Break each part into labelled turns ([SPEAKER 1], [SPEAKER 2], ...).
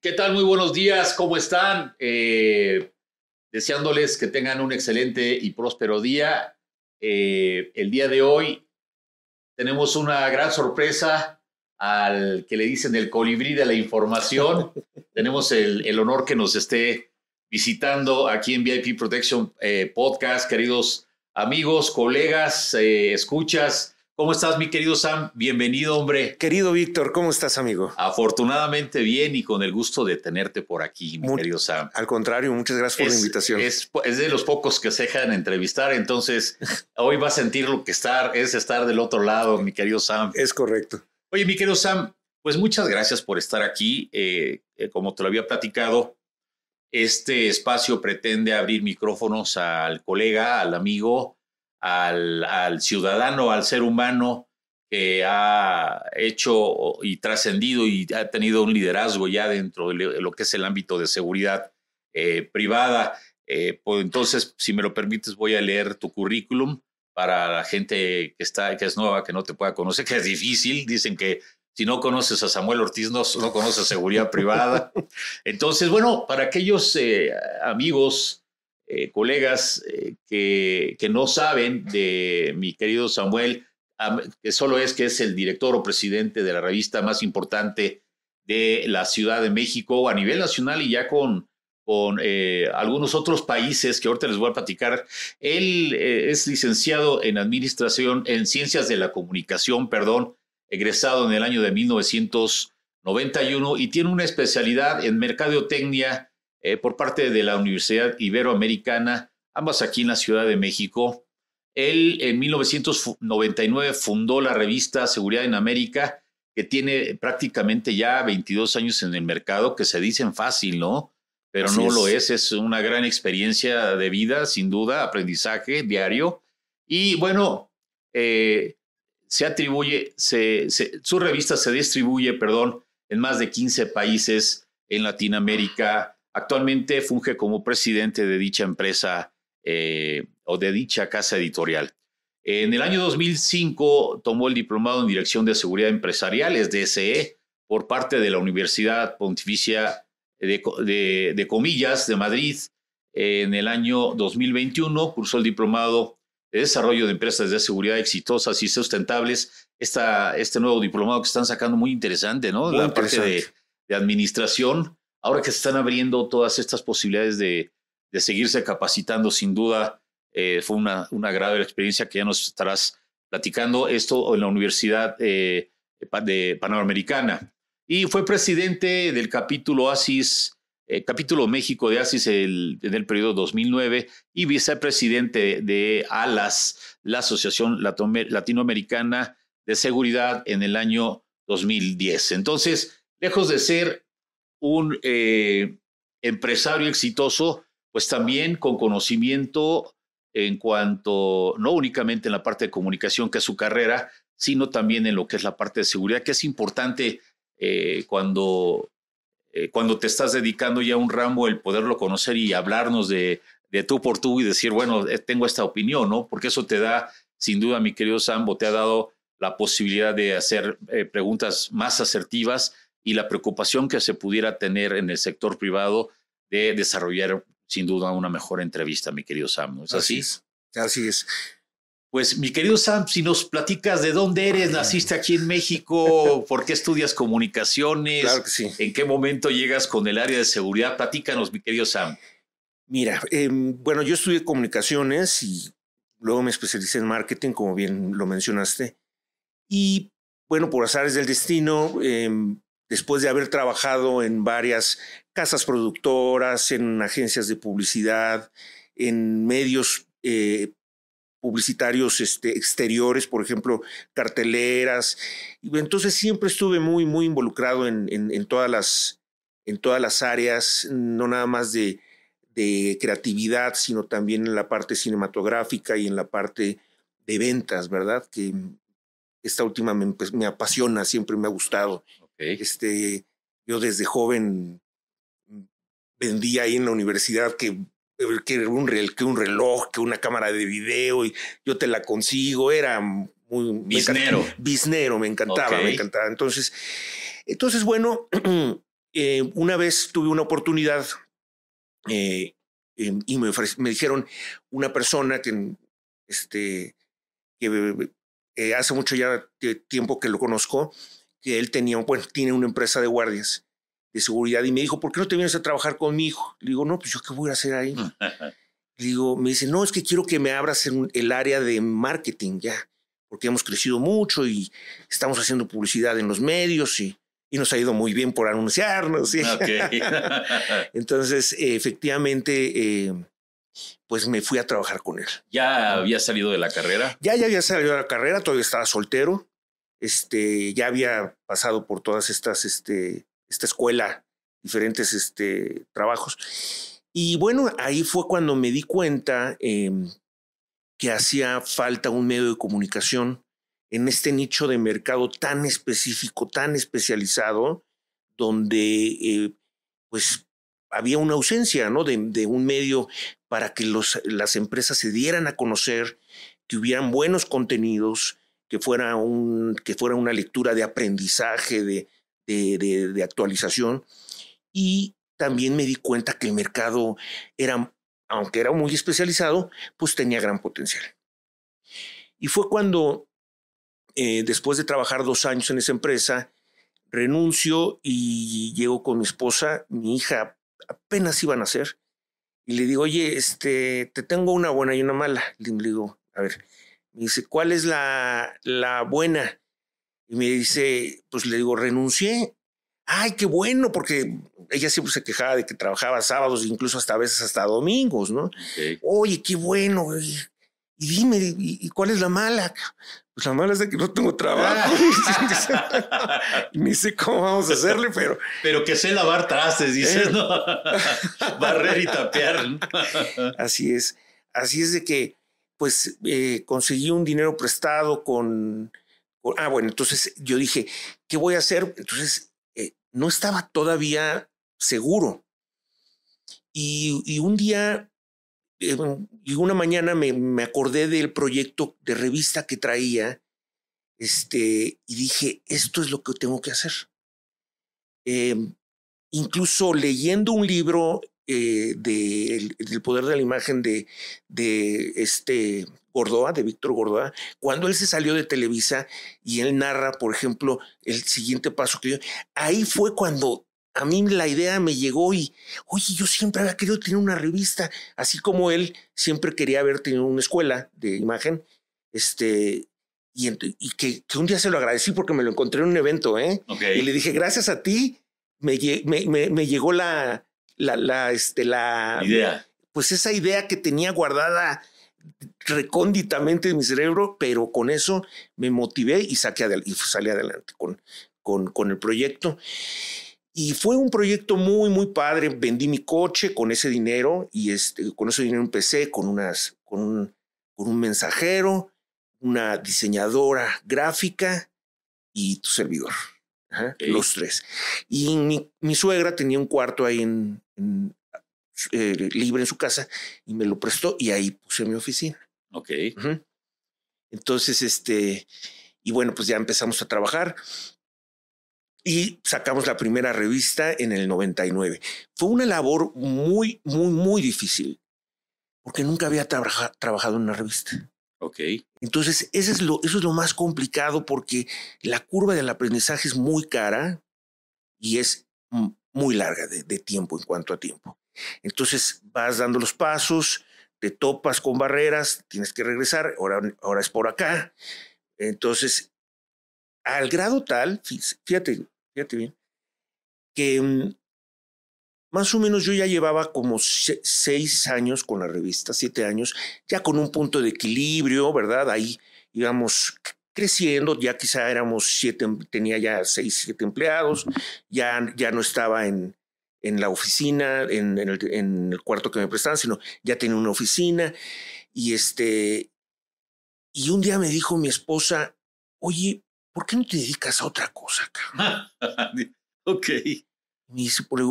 [SPEAKER 1] ¿Qué tal? Muy buenos días, ¿cómo están? Eh, deseándoles que tengan un excelente y próspero día. Eh, el día de hoy tenemos una gran sorpresa al que le dicen el colibrí de la información. tenemos el, honor que nos esté visitando aquí en VIP Protection eh, Podcast, queridos amigos, colegas, escuchas. ¿Cómo estás, mi querido Sam? Bienvenido, hombre.
[SPEAKER 2] Querido Víctor, ¿cómo estás, amigo?
[SPEAKER 1] Afortunadamente bien y con el gusto de tenerte por aquí, mi querido Sam.
[SPEAKER 2] Al contrario, muchas gracias por la invitación.
[SPEAKER 1] Es, de los pocos que se dejan entrevistar, entonces hoy va a sentir lo que estar, es estar del otro lado, mi querido Sam.
[SPEAKER 2] Es correcto.
[SPEAKER 1] Oye, mi querido Sam, pues muchas gracias por estar aquí. Eh, eh, como te lo había platicado, este espacio pretende abrir micrófonos al colega, al amigo, al, ciudadano, al ser humano que ha hecho y trascendido y ha tenido un liderazgo ya dentro de lo que es el ámbito de seguridad eh, privada. Eh, pues entonces, si me lo permites, voy a leer tu currículum para la gente que está, que es nueva, que no te pueda conocer, que es difícil. Dicen que si no conoces a Samuel Ortiz, no, no conoces seguridad privada. Entonces, bueno, para aquellos eh, amigos eh, colegas eh, que, que, no saben de mi querido Samuel, que solo es que es el director o presidente de la revista más importante de la Ciudad de México a nivel nacional y ya con, con eh, algunos otros países que ahorita les voy a platicar. Él es licenciado en Administración, en Ciencias de la Comunicación, perdón, egresado en el año de 1991 y tiene una especialidad en mercadotecnia eh, por parte de la Universidad Iberoamericana, ambas aquí en la Ciudad de México. Él en 1999 fundó la revista Seguridad en América, que tiene prácticamente ya 22 años en el mercado, que se dicen fácil, ¿no? Pero no lo es, es una gran experiencia de vida, sin duda, aprendizaje diario. Y bueno, eh, se atribuye, su revista se distribuye, perdón, en más de 15 países en Latinoamérica, Actualmente funge como presidente de dicha empresa eh, o de dicha casa editorial. En el año 2005 tomó el diplomado en Dirección de Seguridad Empresarial, es DSE, por parte de la Universidad Pontificia de, Comillas de Madrid. En el año 2021 cursó el diplomado de Desarrollo de Empresas de Seguridad Exitosas y Sustentables. este nuevo diplomado que están sacando muy interesante, ¿no? la parte de, de administración ahora que se están abriendo todas estas posibilidades de, seguirse capacitando, sin duda eh, fue una, una grave experiencia que ya nos estarás platicando, esto en la Universidad eh, de Panamericana. Y fue presidente del capítulo ASIS, eh, capítulo México de ASIS en el periodo 2009 y vicepresidente de ALAS, la Asociación Latinoamericana de Seguridad, en el año 2010. Entonces, lejos de ser un eh, empresario exitoso, pues también con conocimiento en cuanto, no únicamente en la parte de comunicación, que es su carrera, sino también en lo que es la parte de seguridad, que es importante eh, cuando, eh, cuando te estás dedicando ya a un ramo, el poderlo conocer y hablarnos de, de tú por tú y decir, bueno, tengo esta opinión, ¿no? Porque eso te da, sin duda, mi querido Sambo, te ha dado la posibilidad de hacer preguntas más asertivas y la preocupación que se pudiera tener en el sector privado de desarrollar sin duda una mejor entrevista, mi querido Sam. es así?
[SPEAKER 2] Así es.
[SPEAKER 1] Pues mi querido Sam, si nos platicas de dónde eres, naciste aquí en México, por qué estudias comunicaciones,
[SPEAKER 2] claro que sí.
[SPEAKER 1] en qué momento llegas con el área de seguridad, platícanos, mi querido Sam.
[SPEAKER 2] Mira, em, bueno, yo estudié comunicaciones y luego me especialicé en marketing, como bien lo mencionaste. Y bueno, por azares del destino, eh, después de haber trabajado en varias casas productoras, en agencias de publicidad, en medios eh, publicitarios este, exteriores, por ejemplo, carteleras. Entonces siempre estuve muy, muy involucrado en, todas, las, en todas las áreas, no nada más de, de creatividad, sino también en la parte cinematográfica y en la parte de ventas, ¿verdad? Que esta última me, pues, me apasiona, siempre me ha gustado. Este, yo desde joven vendía ahí en la universidad que, que, un, que un reloj, que una cámara de video, y yo te la consigo, era muy...
[SPEAKER 1] Biznero.
[SPEAKER 2] Biznero, me encantaba, me encantaba. Entonces, entonces bueno, eh, una vez tuve una oportunidad eh, em, y me, me, dijeron una persona que, este, que eh, hace mucho ya tiempo que lo conozco, que él tenía, bueno, tiene una empresa de guardias de seguridad y me dijo, ¿por qué no te vienes a trabajar conmigo? Le digo, no, pues yo qué voy a hacer ahí. Le digo, me dice, no, es que quiero que me abras en el área de marketing ya, porque hemos crecido mucho y estamos haciendo publicidad en los medios y, y nos ha ido muy bien por anunciarnos. Entonces, efectivamente, eh, pues me fui a trabajar con él.
[SPEAKER 1] ¿Ya había salido de la carrera?
[SPEAKER 2] Ya, ya había salido de la carrera, todavía estaba soltero. Este, ya había pasado por todas estas, este, esta escuela, diferentes este, trabajos. Y bueno, ahí fue cuando me di cuenta em, que hacía falta un medio de comunicación en este nicho de mercado tan específico, tan especializado, donde eh, pues había una ausencia ¿no? de, un medio para que los, las empresas se dieran a conocer, que hubieran buenos contenidos, que fuera, un, que fuera una lectura de aprendizaje, de, de, de, actualización. Y también me di cuenta que el mercado era, aunque era muy especializado, pues tenía gran potencial. Y fue cuando, eh, después de trabajar dos años en esa empresa, renuncio y llego con mi esposa, mi hija apenas iban a nacer, y le digo, oye, este, te tengo una buena y una mala. Le digo, a ver, me dice, ¿cuál es la, la buena? Y me dice, pues le digo, renuncié. Ay, qué bueno, porque ella siempre se quejaba de que trabajaba sábados, incluso hasta a veces hasta domingos, ¿no? Oye, qué bueno. Y, dime, ¿y, cuál es la mala? Pues la mala es de que no tengo trabajo. ni sé cómo vamos a hacerle, pero.
[SPEAKER 1] Pero que sé lavar trastes, dices, eh. ¿no? Barrer y tapear.
[SPEAKER 2] Así es. Así es de que, pues, eh, conseguí un dinero prestado con, Ah, bueno, entonces yo dije, ¿qué voy a hacer? Entonces, eh, no estaba todavía seguro. Y, y un día eh, y una mañana me, me, acordé del proyecto de revista que traía este, y dije, esto es lo que tengo que hacer. Em, incluso leyendo un libro eh, de, del poder de la imagen de, de este Gordoa, de Víctor Gordoa, cuando él se salió de Televisa y él narra, por ejemplo, el siguiente paso que yo, ahí fue cuando a mí la idea me llegó y, oye, yo siempre había querido tener una revista, así como él siempre quería haber tenido una escuela de imagen, este, y, y que, un día se lo agradecí porque me lo encontré en un evento, ¿eh? Y le dije, gracias a ti, me, me, me, llegó la, la, la, este, la
[SPEAKER 1] idea.
[SPEAKER 2] Pues esa idea que tenía guardada recónditamente en mi cerebro, pero con eso me motivé y, saqué y salí adelante con, con, con el proyecto. Y fue un proyecto muy, muy padre. Vendí mi coche con ese dinero y este, con ese dinero empecé con, unas, con, un, con un mensajero, una diseñadora gráfica y tu servidor. Los tres. Y mi, mi, suegra tenía un cuarto ahí en, eh, libre en su casa y me lo prestó y ahí puse mi oficina.
[SPEAKER 1] Ok.
[SPEAKER 2] Entonces, este, y bueno, pues ya empezamos a trabajar y sacamos la primera revista en el 99. Fue una labor muy, muy, muy difícil, porque nunca había trabajado en una revista.
[SPEAKER 1] Ok.
[SPEAKER 2] Entonces, eso es, lo, eso es lo más complicado porque la curva del aprendizaje es muy cara y es muy larga de, tiempo en cuanto a tiempo. Entonces, vas dando los pasos, te topas con barreras, tienes que regresar, ahora, ahora es por acá. Entonces, al grado tal, fíjate, fíjate bien, que mm, más o menos yo ya llevaba como seis años con la revista, siete años, ya con un punto de equilibrio, ¿verdad? Ahí íbamos creciendo, ya quizá éramos siete, tenía ya seis, siete empleados, ya, ya no estaba en, en la oficina, en, el, en, el, cuarto que me prestaban, sino ya tenía una oficina. Y este, y un día me dijo mi esposa, oye, ¿por qué no te dedicas a otra cosa,
[SPEAKER 1] ok.
[SPEAKER 2] Me dice, pues,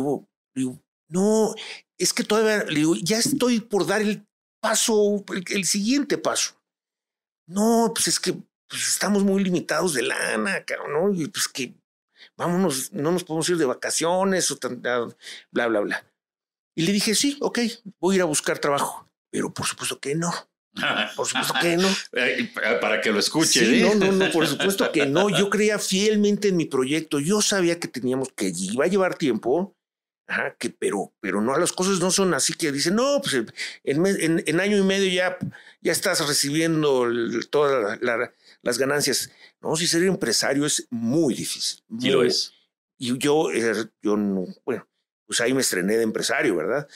[SPEAKER 2] digo, no, es que todavía, le digo, ya estoy por dar el paso, el, siguiente paso. No, pues es que pues estamos muy limitados de lana, cabrón, ¿no? Y pues que vámonos, no nos podemos ir de vacaciones, o bla, bla, bla. Y le dije, sí, ok, voy a ir a buscar trabajo. Pero por supuesto que no. Por supuesto que no.
[SPEAKER 1] Para que lo escuche.
[SPEAKER 2] Sí, no, no, no, por supuesto que no. Yo creía fielmente en mi proyecto. Yo sabía que teníamos que iba a llevar tiempo, Ajá, que, pero, pero no, las cosas no son así que dicen, no, pues en, en, año y medio ya, ya estás recibiendo todas las ganancias. No, si ser empresario es muy difícil.
[SPEAKER 1] Sí lo es.
[SPEAKER 2] Y yo, er, yo no, bueno, pues ahí me estrené de empresario, ¿verdad?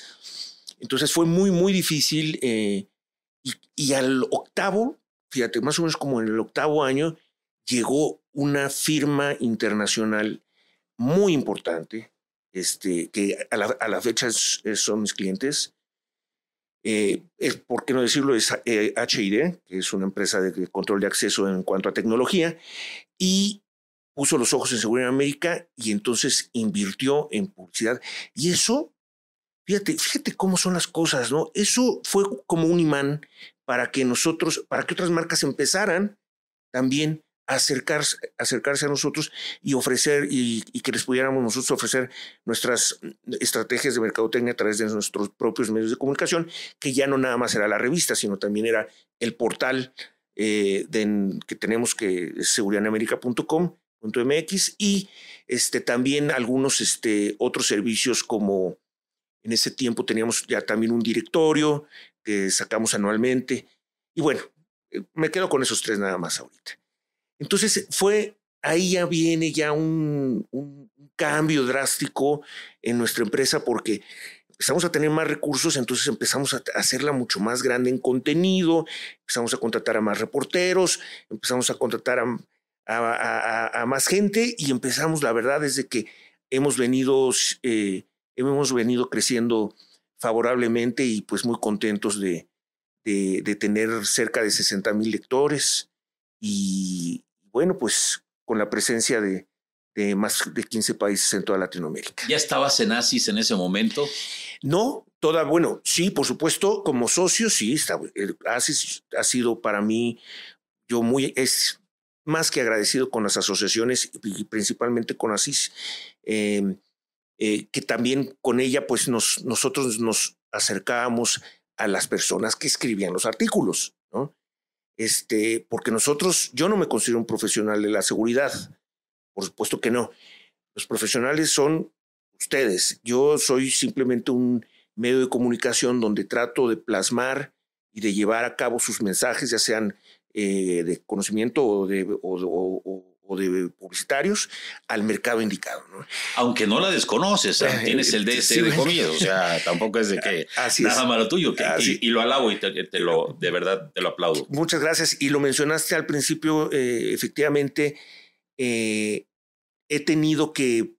[SPEAKER 2] Entonces fue muy, muy difícil. Eh, y, y al octavo, fíjate, más o menos como en el octavo año, llegó una firma internacional muy importante este, que a la, fecha son mis clientes. Eh, es, por qué no decirlo, es HID, eh, que es una empresa de control de acceso en cuanto a tecnología, y puso los ojos en Seguridad América y entonces invirtió en publicidad. Y eso, fíjate, fíjate cómo son las cosas, ¿no? Eso fue como un imán para que nosotros, para que otras marcas empezaran también acercarse, acercarse a nosotros y ofrecer y, que les pudiéramos nosotros ofrecer nuestras estrategias de mercadotecnia a través de nuestros propios medios de comunicación, que ya no nada más era la revista, sino también era el portal eh, que tenemos que es y este, también algunos este, otros servicios como en ese tiempo teníamos ya también un directorio que sacamos anualmente. Y bueno, eh, me quedo con esos tres nada más ahorita. Entonces fue, ahí ya viene ya un, cambio drástico en nuestra empresa porque empezamos a tener más recursos, entonces empezamos a hacerla mucho más grande en contenido, empezamos a contratar a más reporteros, empezamos a contratar a, más gente y empezamos, la verdad, desde que hemos venido, eh, hemos venido creciendo favorablemente y pues muy contentos de, de, tener cerca de 60 mil lectores y, bueno, pues con la presencia de, más de 15 países en toda Latinoamérica.
[SPEAKER 1] ¿Ya estabas en ASIS en ese momento?
[SPEAKER 2] No, toda, bueno, sí, por supuesto, como socio, sí, está, ASIS ha sido para mí, yo muy, es más que agradecido con las asociaciones y principalmente con ASIS, em, eh, que también con ella, pues nos, nosotros nos acercábamos a las personas que escribían los artículos, ¿no? Este, porque nosotros, yo no me considero un profesional de la seguridad, por supuesto que no. Los profesionales son ustedes. Yo soy simplemente un medio de comunicación donde trato de plasmar y de llevar a cabo sus mensajes, ya sean eh, de conocimiento o de, o, de publicitarios al mercado indicado.
[SPEAKER 1] Aunque no la desconoces, tienes el DS de comida, o sea, tampoco es de que nada malo tuyo, y, lo alabo y te, lo, de verdad te lo aplaudo.
[SPEAKER 2] Muchas gracias. Y lo mencionaste al principio, eh, efectivamente, eh, he tenido que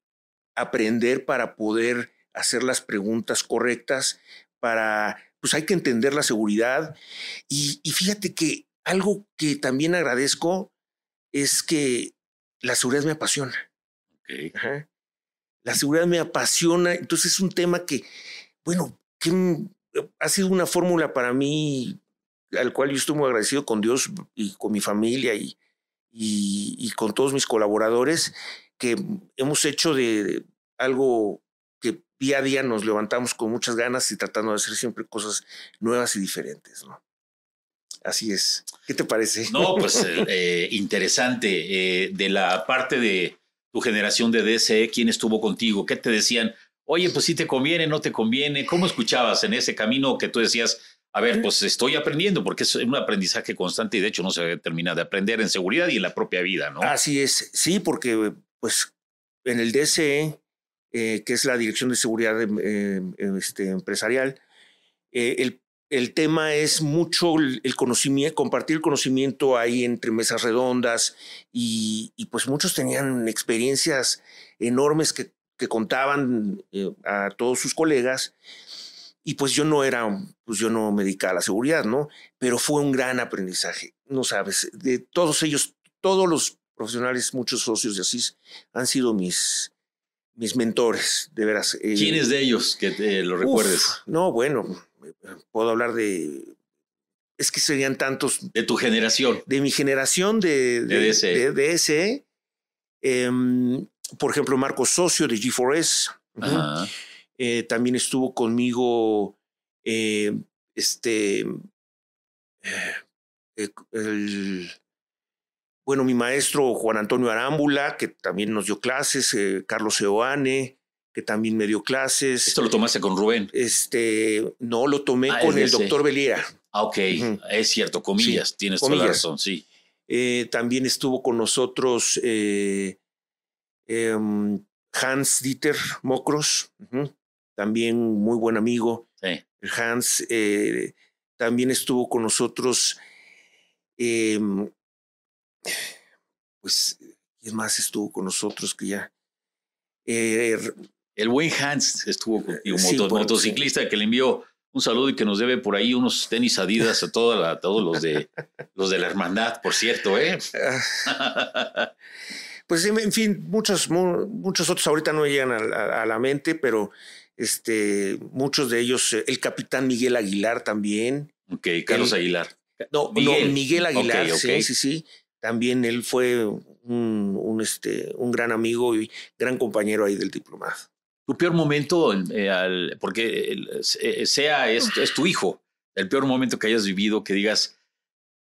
[SPEAKER 2] aprender para poder hacer las preguntas correctas, para, pues hay que entender la seguridad. Y, y fíjate que algo que también agradezco es que la seguridad me apasiona. La seguridad me apasiona, entonces es un tema que, bueno, que ha sido una fórmula para mí al cual yo estoy muy agradecido con Dios y con mi familia y, y, con todos mis colaboradores, que hemos hecho de, algo que día a día nos levantamos con muchas ganas y tratando de hacer siempre cosas nuevas y diferentes. ¿no? Así es. ¿Qué te parece?
[SPEAKER 1] No, pues eh, eh, interesante. Eh, de la parte de tu generación de DSE, ¿quién estuvo contigo? ¿Qué te decían? Oye, pues si te conviene, no te conviene. ¿Cómo escuchabas en ese camino que tú decías, a ver, pues estoy aprendiendo, porque es un aprendizaje constante y de hecho no se termina de aprender en seguridad y en la propia vida, ¿no?
[SPEAKER 2] Así es, sí, porque pues en el DSE, que es la Dirección de Seguridad este, Empresarial, el el tema es mucho el conocimiento, compartir conocimiento ahí entre mesas redondas y, pues muchos tenían experiencias enormes que, contaban eh, a todos sus colegas y pues yo no era, pues yo no me dedicaba a la seguridad, ¿no? Pero fue un gran aprendizaje, no sabes, de todos ellos, todos los profesionales, muchos socios de Asís han sido mis, mis mentores, de veras.
[SPEAKER 1] Eh, ¿Quiénes de ellos que te lo recuerdes?
[SPEAKER 2] no, bueno, puedo hablar de, es que serían tantos.
[SPEAKER 1] De tu generación.
[SPEAKER 2] De mi generación de, de, de, em, por ejemplo, Marcos Socio de G4S. Eh, también estuvo conmigo eh, este, el, bueno, mi maestro Juan Antonio Arámbula, que también nos dio clases, Carlos Eoane, que también me dio clases.
[SPEAKER 1] ¿Esto lo tomaste con Rubén?
[SPEAKER 2] Este, no, lo tomé ah, con el doctor Beliera.
[SPEAKER 1] Ah, ok, es cierto, comillas, tienes toda la razón, sí.
[SPEAKER 2] Eh, también estuvo con nosotros eh, em, Hans Dieter Mokros, también muy buen amigo. Sí. Hans eh, también estuvo con nosotros, em, pues, ¿quién más estuvo con nosotros que ya?
[SPEAKER 1] El buen Hans estuvo contigo, motociclista que le envió un saludo y que nos debe por ahí unos tenis Adidas a, toda todos los de, los de la hermandad, por cierto, ¿eh?
[SPEAKER 2] pues en fin, muchos, muchos otros ahorita no llegan a, la mente, pero este, muchos de ellos, el capitán Miguel Aguilar también.
[SPEAKER 1] Ok, Carlos Aguilar.
[SPEAKER 2] No, Miguel, Miguel Aguilar, sí, sí, sí. También él fue un, un, este, un gran amigo y gran compañero ahí del diplomado
[SPEAKER 1] tu peor momento, eh, porque eh, sea es, tu hijo, el peor momento que hayas vivido, que digas,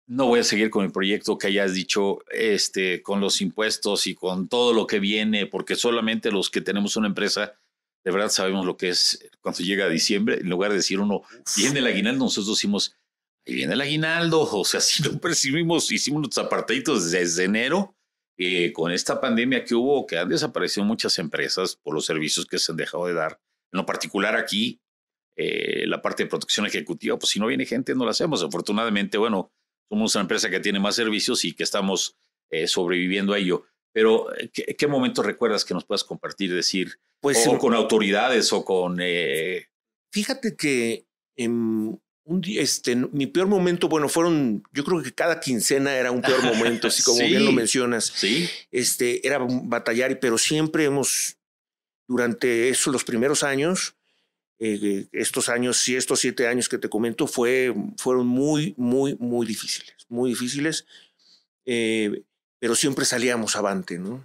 [SPEAKER 1] no voy a seguir con el proyecto que hayas dicho, este, con los impuestos y con todo lo que viene, porque solamente los que tenemos una empresa, de verdad sabemos lo que es cuando llega diciembre, en lugar de decir uno, viene el aguinaldo, nosotros decimos, ahí viene el aguinaldo, o sea, si lo percibimos, hicimos los apartaditos desde enero, eh, con esta pandemia que hubo, que han desaparecido muchas empresas por los servicios que se han dejado de dar, en lo particular aquí, eh, la parte de protección ejecutiva, pues si no viene gente no la hacemos. Afortunadamente, bueno, somos una empresa que tiene más servicios y que estamos eh, sobreviviendo a ello. Pero, ¿qué, momento recuerdas que nos puedas compartir, decir, pues, o con autoridades o con...
[SPEAKER 2] Fíjate que en este, mi peor momento, bueno, fueron, yo creo que cada quincena era un peor momento, así como bien lo mencionas.
[SPEAKER 1] Sí.
[SPEAKER 2] Este, era batallar, pero siempre hemos, durante esos los primeros años, eh, estos años, sí, estos siete años que te comento, fue, fueron muy, muy, muy difíciles, muy difíciles, eh, pero siempre salíamos avante, ¿no?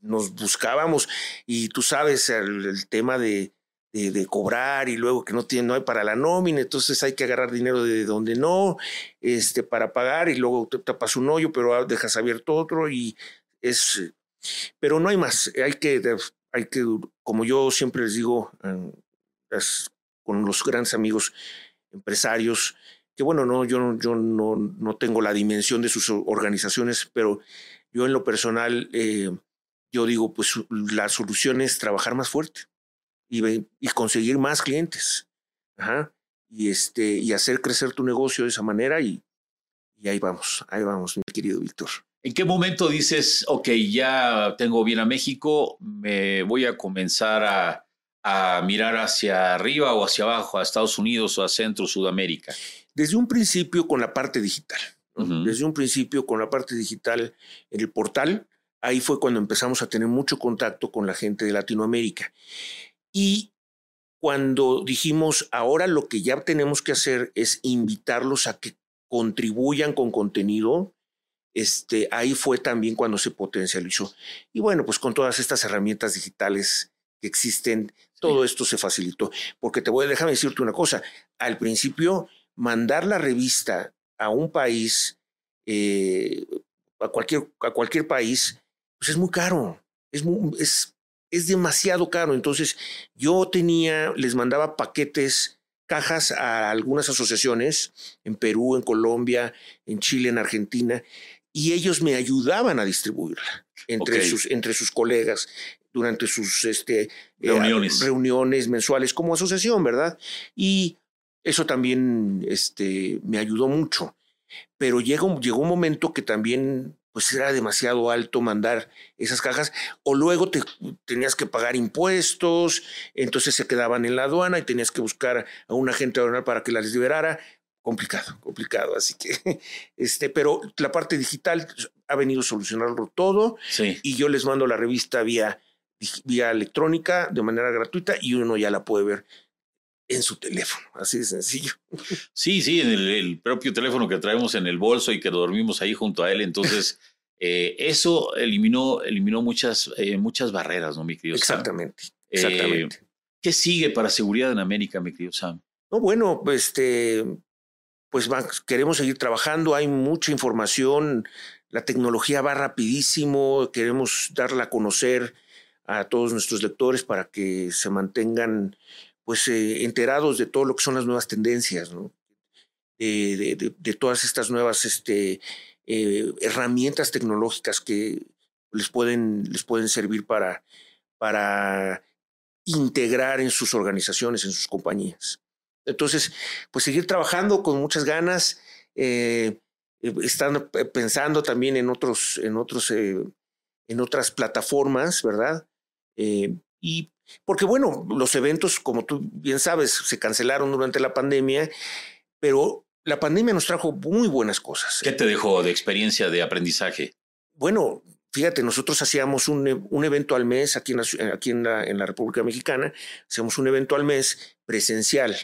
[SPEAKER 2] Nos buscábamos y tú sabes el tema de, de, cobrar y luego que no tiene, no hay para la nómina, entonces hay que agarrar dinero de donde no, este, para pagar y luego te tapas un hoyo, pero dejas abierto otro y es, pero no hay más, hay que, hay que, como yo siempre les digo, con los grandes amigos empresarios, que bueno, no, yo, yo no, no tengo la dimensión de sus organizaciones, pero yo en lo personal, eh, yo digo, pues la solución es trabajar más fuerte y, conseguir más clientes. Y, este, y hacer crecer tu negocio de esa manera y, y ahí vamos, ahí vamos, mi querido Víctor.
[SPEAKER 1] ¿En qué momento dices, ok, ya tengo bien a México, me voy a comenzar a, a mirar hacia arriba o hacia abajo, a Estados Unidos o a Centro, Sudamérica?
[SPEAKER 2] Desde un principio con la parte digital. Desde un principio con la parte digital en el portal, ahí fue cuando empezamos a tener mucho contacto con la gente de Latinoamérica. Y cuando dijimos, ahora lo que ya tenemos que hacer es invitarlos a que contribuyan con contenido, este, ahí fue también cuando se potencializó. Y bueno, pues con todas estas herramientas digitales que existen, todo esto se facilitó. Porque te voy a dejar decirte una cosa, al principio, mandar la revista a un país, eh, a, cualquier, a cualquier país, pues es muy caro. Es, muy, es es demasiado caro. Entonces yo tenía, les mandaba paquetes, cajas a algunas asociaciones en Perú, en Colombia, en Chile, en Argentina, y ellos me ayudaban a distribuirla entre, sus, entre sus colegas durante sus este, eh,
[SPEAKER 1] reuniones.
[SPEAKER 2] reuniones mensuales como asociación, ¿verdad? Y eso también este, me ayudó mucho. Pero llegó, llegó un momento que también pues era demasiado alto mandar esas cajas, o luego te tenías que pagar impuestos, entonces se quedaban en la aduana y tenías que buscar a un agente aduanal para que las liberara. Complicado, complicado. Así que, este, pero la parte digital ha venido a solucionarlo todo. Y yo les mando la revista vía, vía electrónica de manera gratuita y uno ya la puede ver en su teléfono, así de sencillo.
[SPEAKER 1] Sí, sí, en el, propio teléfono que traemos en el bolso y que dormimos ahí junto a él, entonces Eh, eso eliminó, eliminó muchas, eh, muchas barreras, ¿no, mi querido
[SPEAKER 2] Exactamente,
[SPEAKER 1] Sam?
[SPEAKER 2] exactamente.
[SPEAKER 1] ¿Qué sigue para seguridad en América, mi querido Sam?
[SPEAKER 2] No, bueno, este, pues queremos seguir trabajando, hay mucha información, la tecnología va rapidísimo, queremos darla a conocer a todos nuestros lectores para que se mantengan pues eh, enterados de todo lo que son las nuevas tendencias, de, todas estas nuevas este, eh, herramientas tecnológicas que les pueden, les pueden servir para, para integrar en sus organizaciones, en sus compañías. Entonces, pues seguir trabajando con muchas ganas, eh, están pensando también en otros, en otros, en otras plataformas, ¿verdad? y porque bueno, los eventos, como tú bien sabes, se cancelaron durante la pandemia, pero la pandemia nos trajo muy buenas cosas.
[SPEAKER 1] ¿Qué te dejó de experiencia de aprendizaje?
[SPEAKER 2] Bueno, fíjate, nosotros hacíamos un, un evento al mes aquí, en la, aquí en, la, en la República Mexicana, hacíamos un evento al mes presencial,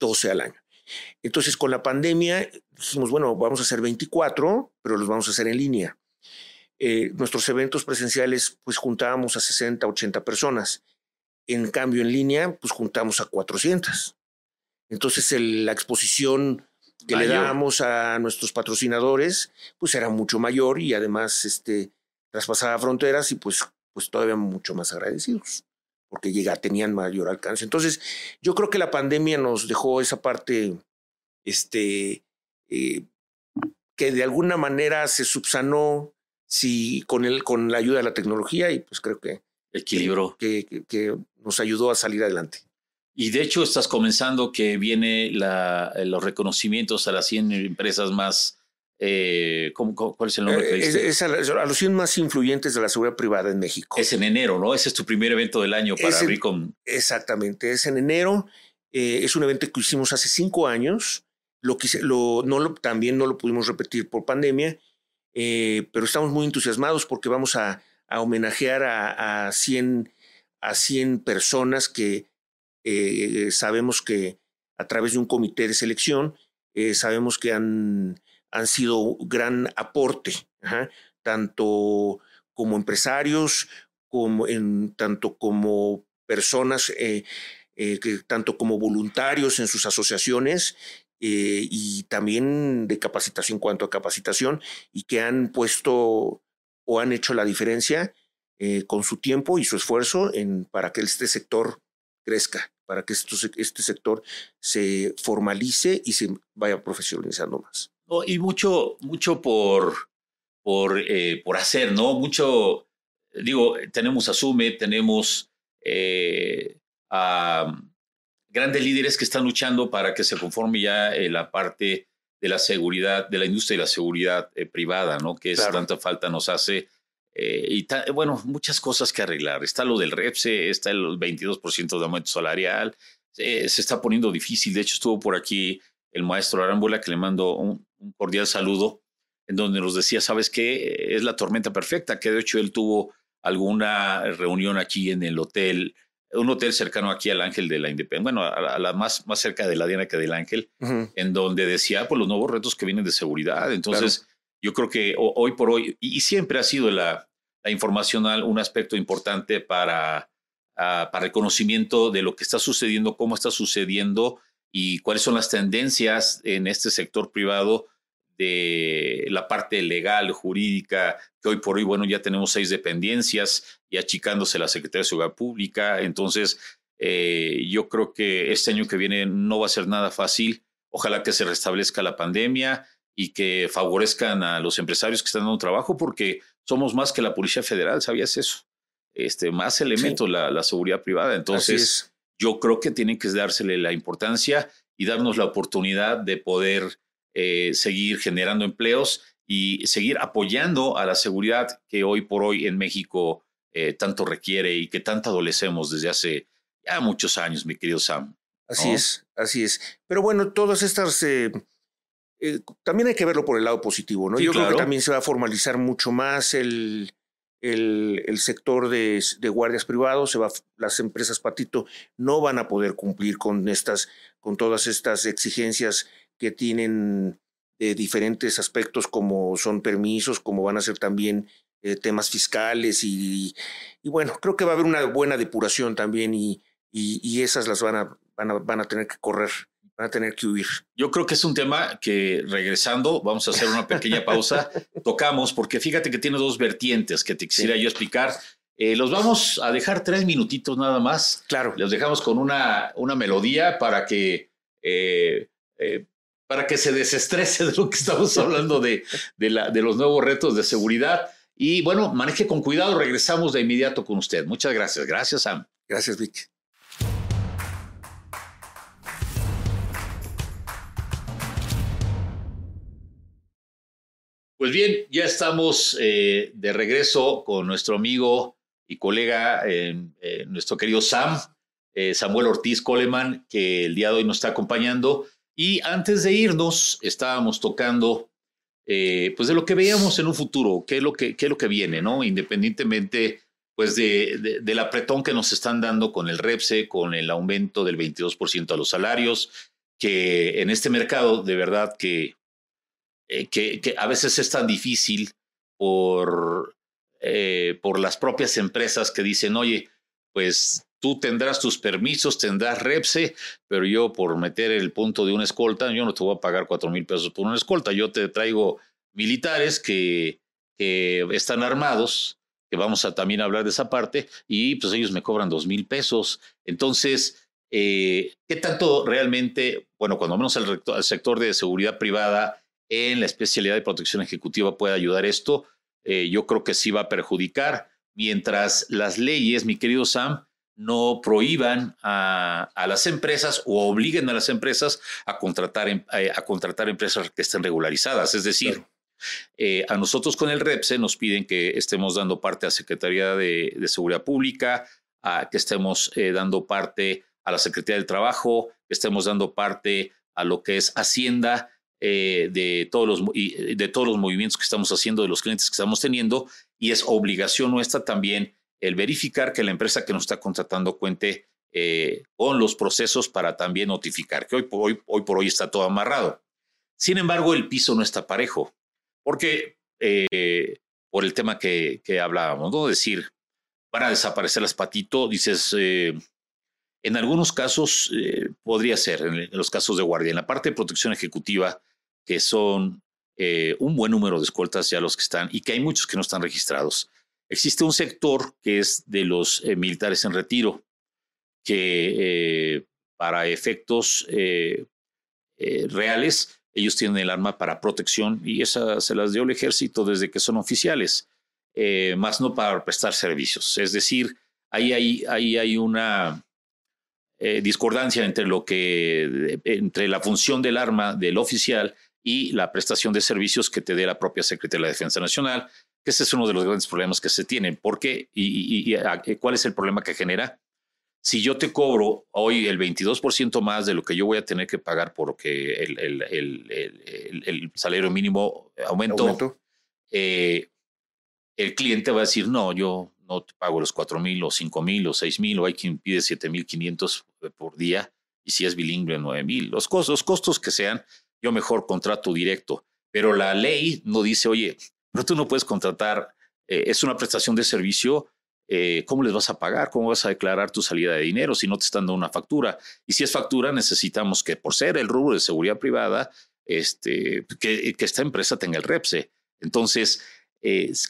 [SPEAKER 2] 12 al año. Entonces, con la pandemia dijimos, bueno, vamos a hacer 24, pero los vamos a hacer en línea. Eh, nuestros eventos presenciales, pues juntábamos a 60, 80 personas. En cambio, en línea, pues juntamos a 400. Entonces, la exposición que le dábamos a nuestros patrocinadores, pues era mucho mayor y además este, traspasaba fronteras y pues, pues todavía mucho más agradecidos, porque llega, tenían mayor alcance. Entonces, yo creo que la pandemia nos dejó esa parte, este, eh, que de alguna manera se subsanó sí, con, el, con la ayuda de la tecnología y pues creo que
[SPEAKER 1] equilibrio
[SPEAKER 2] que, que, nos ayudó a salir adelante.
[SPEAKER 1] Y de hecho estás comenzando que viene la, los reconocimientos a las 100 empresas más, eh, ¿cuál es el nombre que
[SPEAKER 2] eh, dice? Es, a, los 100 más influyentes de la seguridad privada en México.
[SPEAKER 1] Es en enero, ¿no? Ese es tu primer evento del año para abrir con...
[SPEAKER 2] Exactamente, es en enero. Eh, es un evento que hicimos hace cinco años. Lo, lo, no lo, también no lo pudimos repetir por pandemia eh, pero estamos muy entusiasmados porque vamos a, homenajear a, a, 100, a 100 personas que eh, sabemos que a través de un comité de selección, eh, sabemos que han, han sido gran aporte, tanto como empresarios, como en, tanto como personas, que, tanto como voluntarios en sus asociaciones eh, y también de capacitación cuanto a capacitación y que han puesto o han hecho la diferencia eh, con su tiempo y su esfuerzo en, para que este sector crezca, para que este sector se formalice y se vaya profesionalizando más.
[SPEAKER 1] y mucho, mucho por, por, eh, por hacer, ¿no? Mucho, digo, tenemos Asume, tenemos a grandes líderes que están luchando para que se conforme ya eh, la parte de la seguridad, de la industria y la seguridad eh, privada, ¿no? Que es tanta falta nos hace. Eh, y bueno, muchas cosas que arreglar. Está lo del REPSE, está el 22% de aumento salarial. se está poniendo difícil. De hecho, estuvo por aquí el maestro Arámbula, que le mando un, un cordial saludo, en donde nos decía, ¿sabes qué? Es la tormenta perfecta, que de hecho él tuvo alguna reunión aquí en el hotel un hotel cercano aquí al Ángel de la Independencia, bueno, a la, más, más cerca de la Diana que del Ángel, en donde decía pues, los nuevos retos que vienen de seguridad. Entonces, yo creo que hoy por hoy, y, siempre ha sido la, la informacional un aspecto importante para, ah, para el conocimiento de lo que está sucediendo, cómo está sucediendo y cuáles son las tendencias en este sector privado de la parte legal, jurídica, que hoy por hoy, bueno, ya tenemos seis dependencias y achicándose la Secretaría de Seguridad Pública. Entonces, eh, yo creo que este año que viene no va a ser nada fácil. Ojalá que se restablezca la pandemia y que favorezcan a los empresarios que están dando trabajo, porque somos más que la Policía Federal, ¿sabías eso? Este, más elementos la, la, seguridad privada. Entonces, yo creo que tienen que dársele la importancia y darnos la oportunidad de poder eh, seguir generando empleos y seguir apoyando a la seguridad que hoy por hoy en México eh, tanto requiere y que tanto adolecemos desde hace ya muchos años, mi querido Sam.
[SPEAKER 2] Así es, así es. Pero bueno, todas estas... Eh, también hay que verlo por el lado positivo, ¿no? Yo creo que también se va a formalizar mucho más el, el, el sector de, de, guardias privados, se va, las empresas patito no van a poder cumplir con estas, con todas estas exigencias que tienen de diferentes aspectos como son permisos, como van a ser también eh, temas fiscales y, y, bueno, creo que va a haber una buena depuración también y, y, esas las van a, van, a, van a tener que correr, van a tener que huir.
[SPEAKER 1] Yo creo que es un tema que regresando, vamos a hacer una pequeña pausa, tocamos, porque fíjate que tiene dos vertientes que te quisiera yo explicar. Eh, los vamos a dejar tres minutitos nada más.
[SPEAKER 2] Claro.
[SPEAKER 1] Los dejamos con una, una melodía para que eh, para que se desestrese de lo que estamos hablando de, de, la, de los nuevos retos de seguridad. Y bueno, maneje con cuidado, regresamos de inmediato con usted. Muchas gracias. Gracias, Sam.
[SPEAKER 2] Gracias, Vic.
[SPEAKER 1] Pues bien, ya estamos eh, de regreso con nuestro amigo y colega, eh, eh, nuestro querido Sam, Samuel Ortiz Coleman, que el día de hoy nos está acompañando. Y antes de irnos, estábamos tocando eh, pues de lo que veíamos en un futuro, qué es lo que, qué es lo que viene, ¿no? Independientemente pues de, del apretón que nos están dando con el REPSE, con el aumento del 22% a los salarios, que en este mercado de verdad que, eh, que, a veces es tan difícil por, eh, por las propias empresas que dicen, oye, pues tú tendrás tus permisos, tendrás REPSE, pero yo por meter el punto de una escolta, yo no te voy a pagar cuatro mil pesos por una escolta, yo te traigo militares que, están armados, que vamos a también hablar de esa parte, y pues ellos me cobran dos mil pesos. Entonces, eh, ¿qué tanto realmente, bueno, cuando menos el, sector de seguridad privada en la especialidad de protección ejecutiva puede ayudar esto? Eh, yo creo que sí va a perjudicar, mientras las leyes, mi querido Sam, no prohíban a, las empresas o obliguen a las empresas a contratar, em, eh, a contratar empresas que estén regularizadas. Es decir, eh, a nosotros con el REPSE nos piden que estemos dando parte a Secretaría de, Seguridad Pública, a, que estemos eh, dando parte a la Secretaría del Trabajo, que estemos dando parte a lo que es Hacienda, de, todos los, de todos los movimientos que estamos haciendo, de los clientes que estamos teniendo, y es obligación nuestra también el verificar que la empresa que nos está contratando cuente eh, con los procesos para también notificar, que hoy por hoy, está todo amarrado. Sin embargo, el piso no está parejo, porque eh, por el tema que, que hablábamos, ¿no? Decir, van a desaparecer las patitos, dices, eh, en algunos casos podría ser, en, los casos de guardia, en la parte de protección ejecutiva, que son un buen número de escoltas ya los que están y que hay muchos que no están registrados. Existe un sector que es de los eh, militares en retiro, que eh, para efectos eh, reales, ellos tienen el arma para protección y esa se las dio el ejército desde que son oficiales, más no para prestar servicios. Es decir, ahí hay, una discordancia entre lo que entre la función del arma del oficial y la prestación de servicios que te dé la propia Secretaría de la Defensa Nacional, ese es uno de los grandes problemas que se tienen. ¿Por qué? ¿Y, cuál es el problema que genera? Si yo te cobro hoy el 22% más de lo que yo voy a tener que pagar porque el, el, el, salario mínimo aumentó, eh, el cliente va a decir, no, yo no te pago los 4 mil o 5 mil o 6 mil o hay quien pide 7 mil 500 por día y si es bilingüe 9 mil. Los costos, los costos que sean, yo mejor contrato directo. Pero la ley no dice, oye, pero tú no puedes contratar, eh, es una prestación de servicio, eh, ¿cómo les vas a pagar? ¿Cómo vas a declarar tu salida de dinero si no te están dando una factura? Y si es factura, necesitamos que por ser el rubro de seguridad privada, este, que, esta empresa tenga el REPSE. Entonces,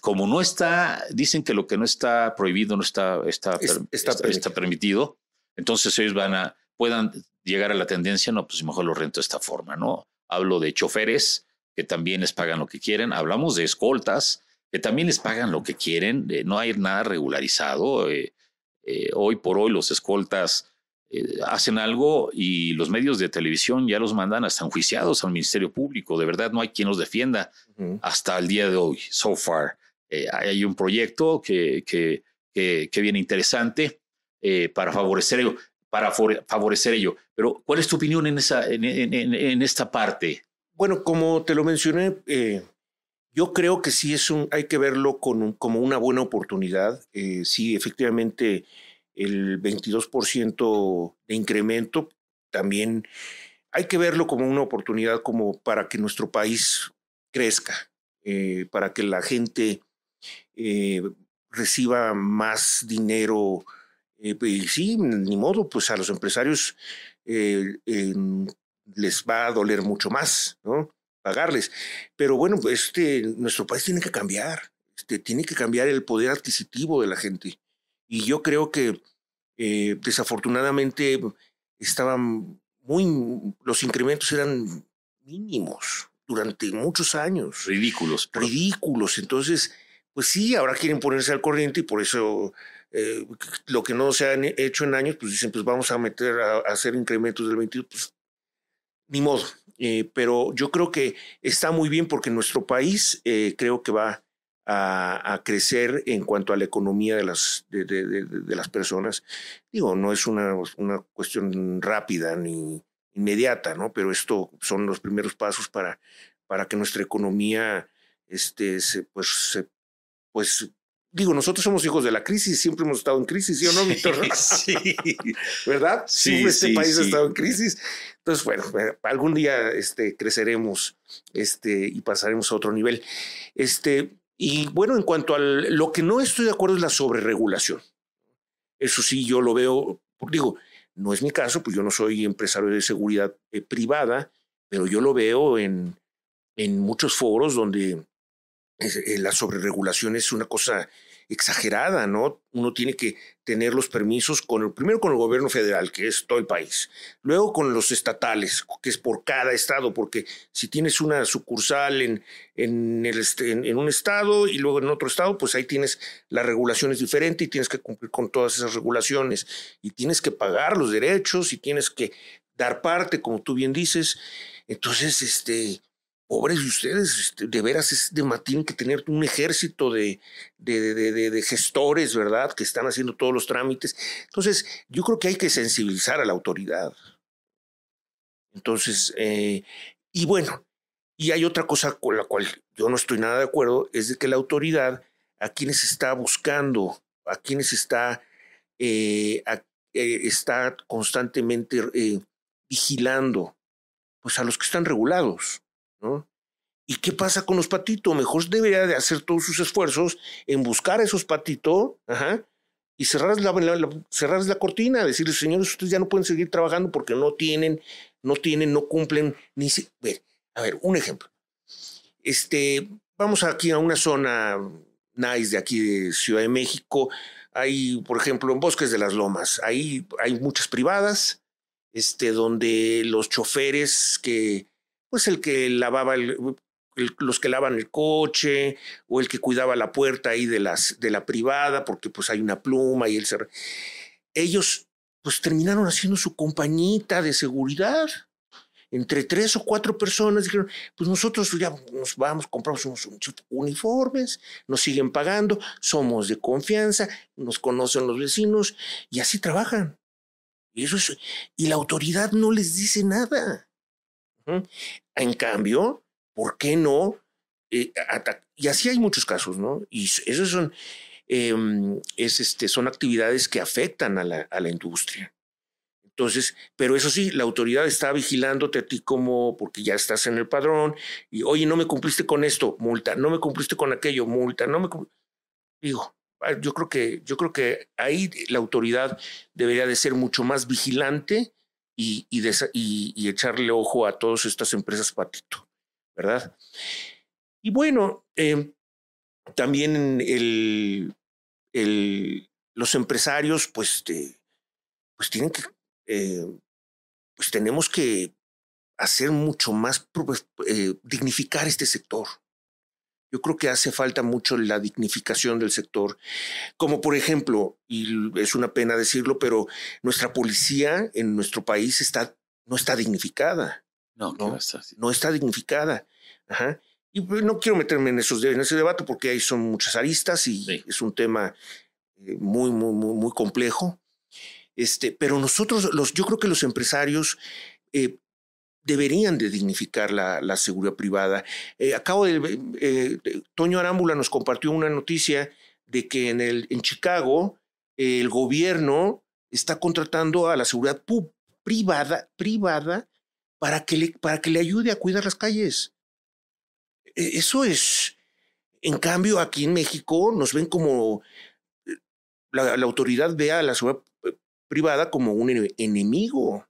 [SPEAKER 1] como no está, dicen que lo que no está prohibido no está, está, está, está, permitido, entonces ellos van a, puedan llegar a la tendencia, no, pues mejor lo rento de esta forma, ¿no? Hablo de choferes que también les pagan lo que quieren. Hablamos de escoltas, que también les pagan lo que quieren. no hay nada regularizado. Eh, eh, hoy por hoy los escoltas eh, hacen algo y los medios de televisión ya los mandan hasta enjuiciados al Ministerio Público. De verdad, no hay quien los defienda hasta el día de hoy, so far. hay un proyecto que, que, que, viene interesante para favorecer ello. Para favorecer ello. Pero, ¿cuál es tu opinión en, esa, en, en esta parte?
[SPEAKER 2] Bueno, como te lo mencioné, eh, yo creo que sí es un, hay que verlo con como una buena oportunidad. Eh, sí, efectivamente, el 22% de incremento también hay que verlo como una oportunidad como para que nuestro país crezca, eh, para que la gente reciba más dinero. Eh, y sí, ni modo, pues a los empresarios les va a doler mucho más, ¿no? Pagarles. Pero bueno, este, nuestro país tiene que cambiar, este, tiene que cambiar el poder adquisitivo de la gente. Y yo creo que desafortunadamente estaban muy, los incrementos eran mínimos durante muchos años.
[SPEAKER 1] Ridículos.
[SPEAKER 2] Ridículos. Entonces, pues sí, ahora quieren ponerse al corriente y por eso eh, lo que no se ha hecho en años, pues dicen, pues vamos a meter a, hacer incrementos del 22, pues ni modo. Eh, pero yo creo que está muy bien porque nuestro país eh, creo que va a, crecer en cuanto a la economía de las, de, de, las personas. Digo, no es una, una cuestión rápida ni inmediata, ¿no? Pero esto son los primeros pasos para, para que nuestra economía, este, se, pues, se, pues, digo, nosotros somos hijos de la crisis, siempre hemos estado en crisis, ¿sí o no, Víctor?
[SPEAKER 1] Sí.
[SPEAKER 2] ¿Verdad? Sí, este país ha estado en crisis. Entonces, bueno, eh, algún día este, creceremos este, y pasaremos a otro nivel. Este, y bueno, en cuanto a lo que no estoy de acuerdo es la sobreregulación. Eso sí, yo lo veo, digo, no es mi caso, pues yo no soy empresario de seguridad eh, privada, pero yo lo veo en, en muchos foros donde eh, la sobreregulación es una cosa exagerada, ¿no? Uno tiene que tener los permisos con el, primero con el gobierno federal, que es todo el país, luego con los estatales, que es por cada estado, porque si tienes una sucursal en, en, en, un estado y luego en otro estado, pues ahí tienes las regulaciones diferentes y tienes que cumplir con todas esas regulaciones y tienes que pagar los derechos y tienes que dar parte, como tú bien dices. Entonces, este, pobres de ustedes, este, de veras es de, tienen que tener un ejército de, de, de, gestores, ¿verdad? Que están haciendo todos los trámites. Entonces, yo creo que hay que sensibilizar a la autoridad. Entonces, eh, y bueno, y hay otra cosa con la cual yo no estoy nada de acuerdo, es de que la autoridad a quienes está buscando, a quienes está, eh, eh, está constantemente vigilando, pues a los que están regulados. ¿No? ¿Y qué pasa con los patitos? Mejor debería de hacer todos sus esfuerzos en buscar a esos patitos y cerrar la, la, la cortina, decirles, señores, ustedes ya no pueden seguir trabajando porque no tienen, no tienen, no cumplen, ni si... a ver, un ejemplo. Este, vamos aquí a una zona nice de aquí de Ciudad de México. Hay, por ejemplo, en Bosques de las Lomas, ahí hay muchas privadas, este, donde los choferes que pues el que lavaba los que lavan el coche o el que cuidaba la puerta ahí de, las, de la privada porque pues hay una pluma y él se... Ellos pues terminaron haciendo su compañita de seguridad. Entre tres o cuatro personas dijeron, pues nosotros ya nos vamos, compramos unos uniformes, nos siguen pagando, somos de confianza, nos conocen los vecinos y así trabajan. Y, eso y la autoridad no les dice nada. En cambio, ¿por qué no? Eh, y así hay muchos casos, ¿no? Y esos son, em, es, este, son actividades que afectan a la, a la industria. Entonces, pero eso sí, la autoridad está vigilándote a ti como, porque ya estás en el padrón, y oye, no me cumpliste con esto, multa, no me cumpliste con aquello, multa, no me Digo, yo creo que, yo creo que ahí la autoridad debería de ser mucho más vigilante y, y, echarle ojo a todas estas empresas patito, ¿verdad? Y bueno, em, también el, el, los empresarios, pues, pues tienen que, eh, pues tenemos que hacer mucho más, eh, dignificar este sector. Yo creo que hace falta mucho la dignificación del sector, como por ejemplo, y es una pena decirlo, pero nuestra policía en nuestro país está, no está dignificada.
[SPEAKER 1] No, no, está,
[SPEAKER 2] no está dignificada. Ajá. Y pues, no quiero meterme en, esos, en ese debate porque ahí son muchas aristas y es un tema eh, muy, muy, muy, muy complejo. Este, pero nosotros, los, yo creo que los empresarios eh, deberían de dignificar la, la seguridad privada. Eh, acabo de, eh, Toño Arámbula nos compartió una noticia de que en, el, en Chicago el gobierno está contratando a la seguridad privada, privada para que le, para que le ayude a cuidar las calles. E, eso es. En cambio, aquí en México nos ven como eh, la, la autoridad ve a la seguridad eh, privada como un enemigo,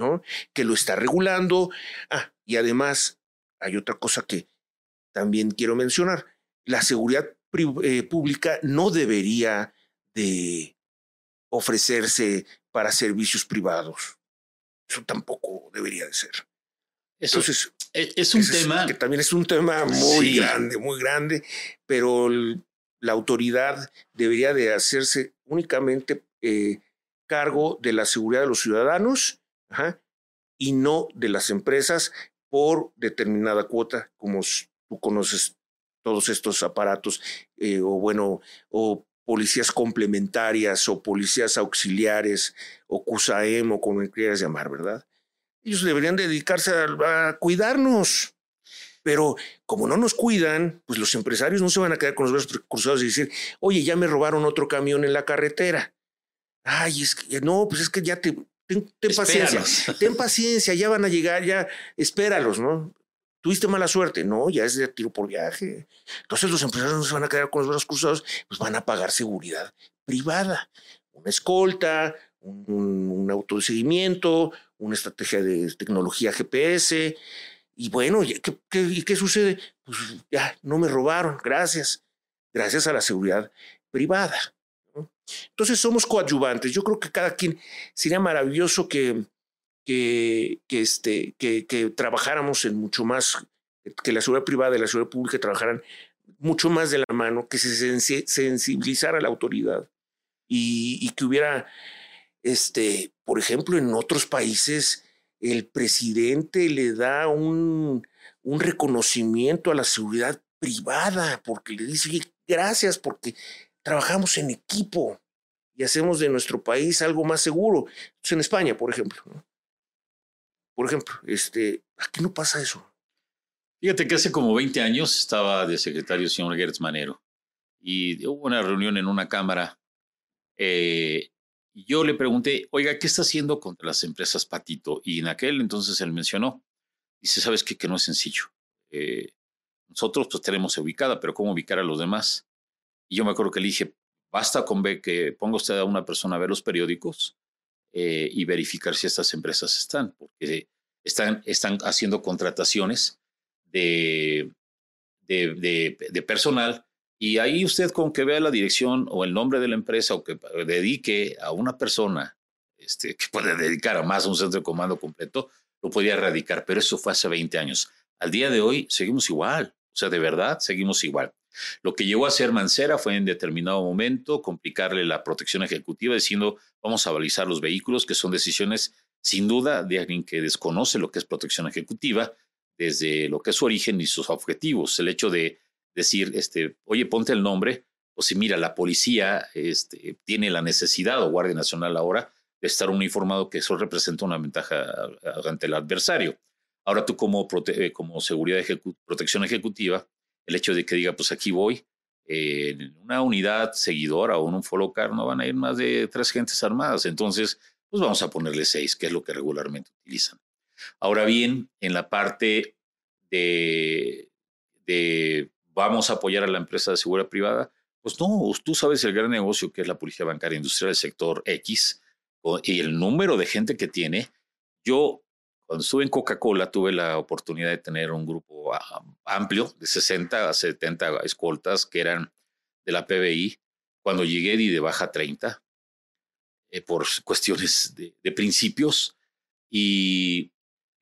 [SPEAKER 2] ¿no? Que lo está regulando. Ah, y además hay otra cosa que también quiero mencionar. La seguridad eh, pública no debería de ofrecerse para servicios privados. Eso tampoco debería de ser.
[SPEAKER 1] Entonces, e, es, un tema
[SPEAKER 2] que también es un tema muy grande, muy grande, pero la autoridad debería de hacerse únicamente eh, cargo de la seguridad de los ciudadanos y no de las empresas por determinada cuota, como tú conoces todos estos aparatos, eh, o bueno, o policías complementarias, o policías auxiliares, o CUSAEM, o como quieras llamar, ¿verdad? Ellos deberían dedicarse a, cuidarnos. Pero como no nos cuidan, pues los empresarios no se van a quedar con los brazos cruzados y decir, oye, ya me robaron otro camión en la carretera. Ay, es que no, pues es que ya te, ten, paciencia, ten paciencia, ya van a llegar, ya espéralos, ¿no? tuviste mala suerte, no, ya es de tiro por viaje. Entonces los empresarios no se van a quedar con los brazos cruzados, pues van a pagar seguridad privada, una escolta, un, auto de seguimiento, una estrategia de tecnología GPS. Y bueno, ¿qué, qué, qué sucede? Pues ya, no me robaron, gracias. Gracias a la seguridad privada. Entonces somos coadyuvantes. Yo creo que cada quien sería maravilloso que que, que, este, que, que trabajáramos en mucho más, que la seguridad privada y la seguridad pública trabajaran mucho más de la mano, que se sensibilizara la autoridad y, y, que hubiera, este, por ejemplo, en otros países, el presidente le da un, un reconocimiento a la seguridad privada, porque le dice, gracias, porque trabajamos en equipo y hacemos de nuestro país algo más seguro. en España, por ejemplo, por ejemplo, este, aquí no pasa eso.
[SPEAKER 1] Fíjate que hace como 20 años estaba de secretario el señor Gertz Manero y hubo una reunión en una cámara. Eh, y yo le pregunté, oiga, ¿qué está haciendo contra las empresas Patito? Y en aquel entonces él mencionó, dice, ¿sabes qué? Que no es sencillo. Eh, nosotros pues tenemos ubicada, pero ¿cómo ubicar a los demás? Y yo me acuerdo que le dije, basta con ver que ponga usted a una persona a ver los periódicos eh, y verificar si estas empresas están, porque están, están haciendo contrataciones de, de, de, personal y ahí usted con que vea la dirección o el nombre de la empresa o que dedique a una persona este, que puede dedicar a más a un centro de comando completo, lo podía erradicar, pero eso fue hace 20 años. Al día de hoy seguimos igual, o sea, de verdad seguimos igual. Lo que llegó a hacer Mancera fue en determinado momento complicarle la protección ejecutiva diciendo vamos a balizar los vehículos, que son decisiones sin duda de alguien que desconoce lo que es protección ejecutiva desde lo que es su origen y sus objetivos. El hecho de decir, este, oye, ponte el nombre, o si mira, la policía este, tiene la necesidad, o Guardia Nacional ahora, de estar uniformado, que eso representa una ventaja ante el adversario. Ahora tú como, eh, seguridad protección ejecutiva el hecho de que diga, pues aquí voy, en una unidad seguidora o en un follow car no van a ir más de tres gentes armadas. Entonces, pues vamos a ponerle seis, que es lo que regularmente utilizan. Ahora bien, en la parte de, de vamos a apoyar a la empresa de seguridad privada, pues no, tú sabes el gran negocio que es la Policía Bancaria Industrial del sector X y el número de gente que tiene. Yo cuando estuve en Coca-Cola tuve la oportunidad de tener un grupo amplio de 60 a 70 escoltas que eran de la PBI. Cuando llegué di de baja 30 eh, por cuestiones de, principios y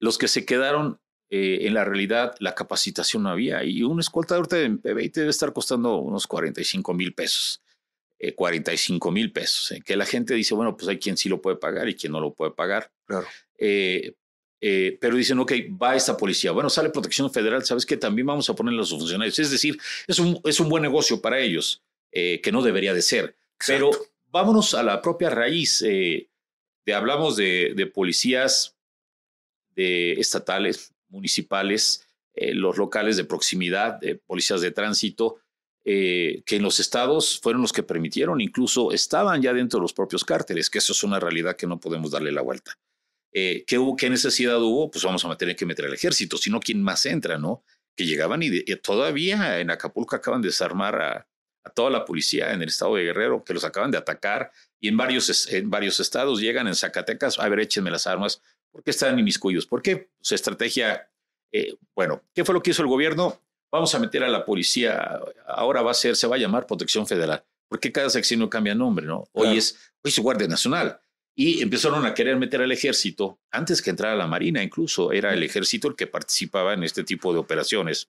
[SPEAKER 1] los que se quedaron eh, en la realidad la capacitación no había y un escolta ahorita en PBI te debe estar costando unos 45 mil pesos. 45 eh, mil pesos, que la gente dice, bueno, pues hay quien sí lo puede pagar y quien no lo puede pagar.
[SPEAKER 2] Claro.
[SPEAKER 1] Eh, pero dicen, ok, va esta policía. Bueno, sale protección federal, ¿sabes que También vamos a poner a los funcionarios. Es decir, es un, es un buen negocio para ellos, eh, que no debería de ser. Pero vámonos a la propia raíz. Eh, de, hablamos de, de, policías de estatales, municipales, los locales de proximidad, de policías de tránsito, que en los estados fueron los que permitieron, incluso estaban ya dentro de los propios cárteles, que eso es una realidad que no podemos darle la vuelta. Eh, ¿qué, ¿Qué necesidad hubo? Pues vamos a tener que meter al ejército, si no, ¿quién más entra, no? Que llegaban y, todavía en Acapulco acaban de desarmar a, a, toda la policía en el estado de Guerrero, que los acaban de atacar, y en varios, en varios estados llegan en Zacatecas, a ver, échenme las armas, ¿por qué están inmiscuidos? ¿Por qué? Su estrategia, eh, bueno, ¿qué fue lo que hizo el gobierno? Vamos a meter a la policía, ahora va a ser, se va a llamar Protección Federal, porque cada sección cambia nombre, ¿no? Hoy es, hoy es Guardia Nacional y empezaron a querer meter al ejército, antes que entrara la Marina incluso, era el ejército el que participaba en este tipo de operaciones.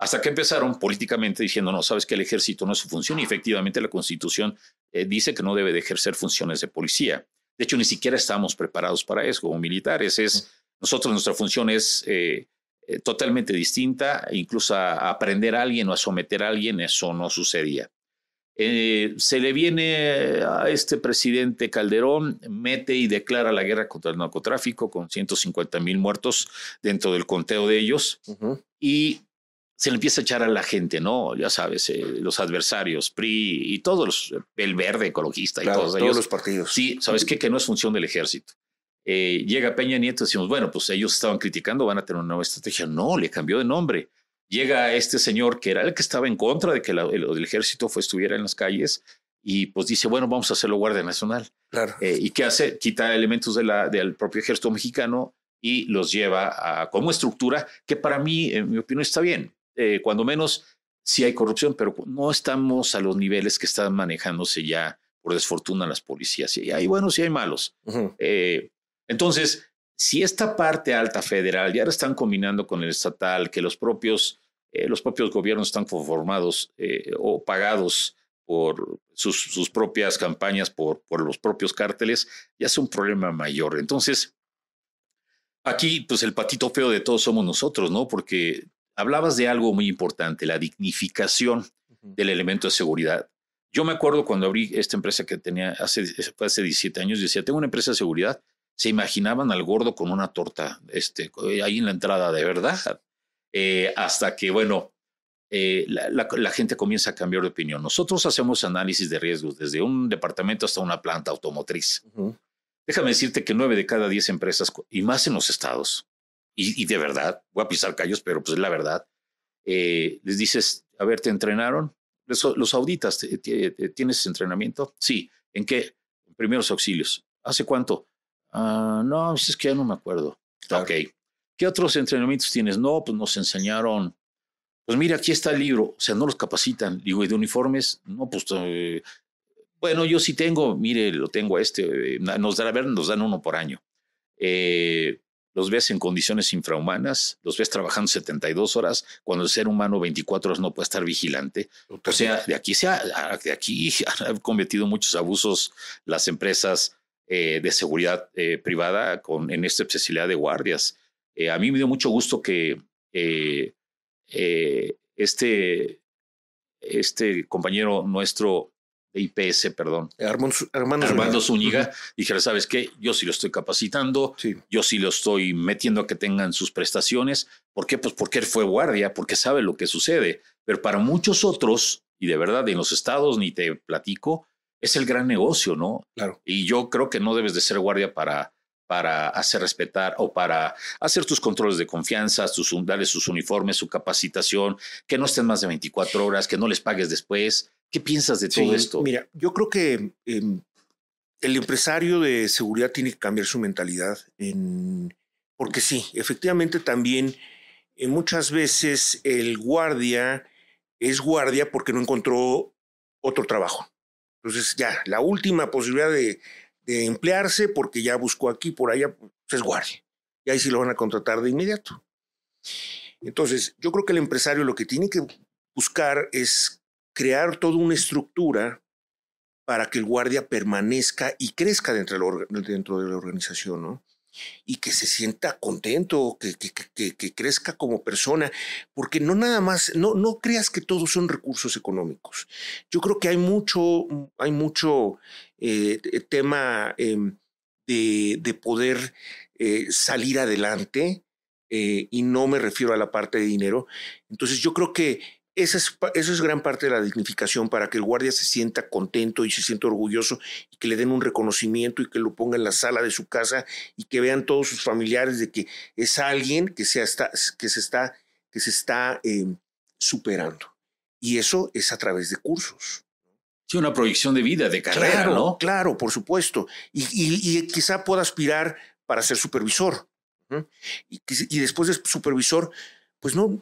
[SPEAKER 1] Hasta que empezaron políticamente diciendo, no, sabes que el ejército no es su función y efectivamente la constitución eh, dice que no debe de ejercer funciones de policía. De hecho, ni siquiera estamos preparados para eso como militares. Es, nosotros, nuestra función es eh, eh, totalmente distinta, incluso a, aprender a alguien o a someter a alguien, eso no sucedía. Eh, se le viene a este presidente Calderón, mete y declara la guerra contra el narcotráfico con 150 mil muertos dentro del conteo de ellos y se le empieza a echar a la gente, ¿no? Ya sabes, eh, los adversarios, PRI y todos, el verde ecologista y todos,
[SPEAKER 2] todos los partidos.
[SPEAKER 1] Sí, ¿sabes qué? Que no es función del ejército. Eh, llega Peña Nieto y decimos, bueno, pues ellos estaban criticando, van a tener una nueva estrategia. No, le cambió de nombre llega este señor que era el que estaba en contra de que el, ejército fue, estuviera en las calles y pues dice, bueno, vamos a hacerlo Guardia Nacional.
[SPEAKER 2] Claro.
[SPEAKER 1] Eh, ¿Y qué hace? Quita elementos de la, del propio ejército mexicano y los lleva a, como estructura que para mí, en mi opinión, está bien. Eh, cuando menos sí hay corrupción, pero no estamos a los niveles que están manejándose ya por desfortuna las policías. Y hay buenos y hay malos. Eh, entonces, si esta parte alta federal ya la están combinando con el estatal, que los propios, eh, los propios gobiernos están conformados eh, o pagados por sus, sus, propias campañas, por, por los propios cárteles, ya es un problema mayor. Entonces, aquí, pues el patito feo de todos somos nosotros, ¿no? Porque hablabas de algo muy importante, la dignificación del elemento de seguridad. Yo me acuerdo cuando abrí esta empresa que tenía hace, hace 17 años, decía, tengo una empresa de seguridad, se imaginaban al gordo con una torta este, ahí en la entrada, de verdad. Eh, hasta que, bueno, eh, la, gente comienza a cambiar de opinión. Nosotros hacemos análisis de riesgos desde un departamento hasta una planta automotriz. Déjame decirte que nueve de cada diez empresas, y más en los estados, y, de verdad, voy a pisar callos, pero pues es la verdad, eh, les dices, a ver, ¿te entrenaron? Los, los auditas, ¿tienes entrenamiento? Sí. ¿En qué? Primeros auxilios. ¿Hace cuánto? Ah, no, pues, es que ya no me acuerdo. Ok. ¿Qué otros entrenamientos tienes? No, pues nos enseñaron. Pues mira, aquí está el libro. O sea, no los capacitan. Digo, ¿y de uniformes? No, pues. Eh, bueno, yo sí tengo, mire, lo tengo a este. Eh, nos dan, a ver, nos dan uno por año. Eh, los ves en condiciones infrahumanas, los ves trabajando 72 horas, cuando el ser humano 24 horas no puede estar vigilante. O sea, de aquí se ha, de aquí han cometido muchos abusos las empresas eh, de seguridad eh, privada con, en esta especialidad de guardias. Eh, a mí me dio mucho gusto que este, este compañero nuestro de IPS, perdón, Armando, Zúñiga, dijera, ¿sabes qué? Yo sí lo estoy capacitando, yo sí lo estoy metiendo a que tengan sus prestaciones. ¿Por qué? Pues porque él fue guardia, porque sabe lo que sucede. Pero para muchos otros, y de verdad en los estados ni te platico, es el gran negocio, ¿no?
[SPEAKER 2] Claro.
[SPEAKER 1] Y yo creo que no debes de ser guardia para, para hacer respetar o para hacer tus controles de confianza, tus, darles sus uniformes, su capacitación, que no estén más de 24 horas, que no les pagues después. ¿Qué piensas de todo esto?
[SPEAKER 2] Mira, yo creo que em, el empresario de seguridad tiene que cambiar su mentalidad, en, porque sí, efectivamente también eh, muchas veces el guardia es guardia porque no encontró otro trabajo. Entonces ya, la última posibilidad de, emplearse, porque ya buscó aquí, por allá, pues es guardia. Y ahí sí lo van a contratar de inmediato. Entonces, yo creo que el empresario lo que tiene que buscar es crear toda una estructura para que el guardia permanezca y crezca dentro dentro de la organización, ¿no? Y que se sienta contento, que, que, que, crezca como persona, porque no nada más, no, no creas que todos son recursos económicos. Yo creo que hay mucho, hay mucho eh, tema em, de, de, poder eh, salir adelante, eh, y no me refiero a la parte de dinero. Entonces yo creo que esa es, eso es gran parte de la dignificación para que el guardia se sienta contento y se sienta orgulloso y que le den un reconocimiento y que lo ponga en la sala de su casa y que vean todos sus familiares de que es alguien que se está, que se está, que se está em, superando. Y eso es a través de cursos.
[SPEAKER 1] Sí, una proyección de vida, de carrera,
[SPEAKER 2] claro,
[SPEAKER 1] ¿no?
[SPEAKER 2] Claro, por supuesto. Y, y, quizá pueda aspirar para ser supervisor. y, y, después de supervisor, pues no,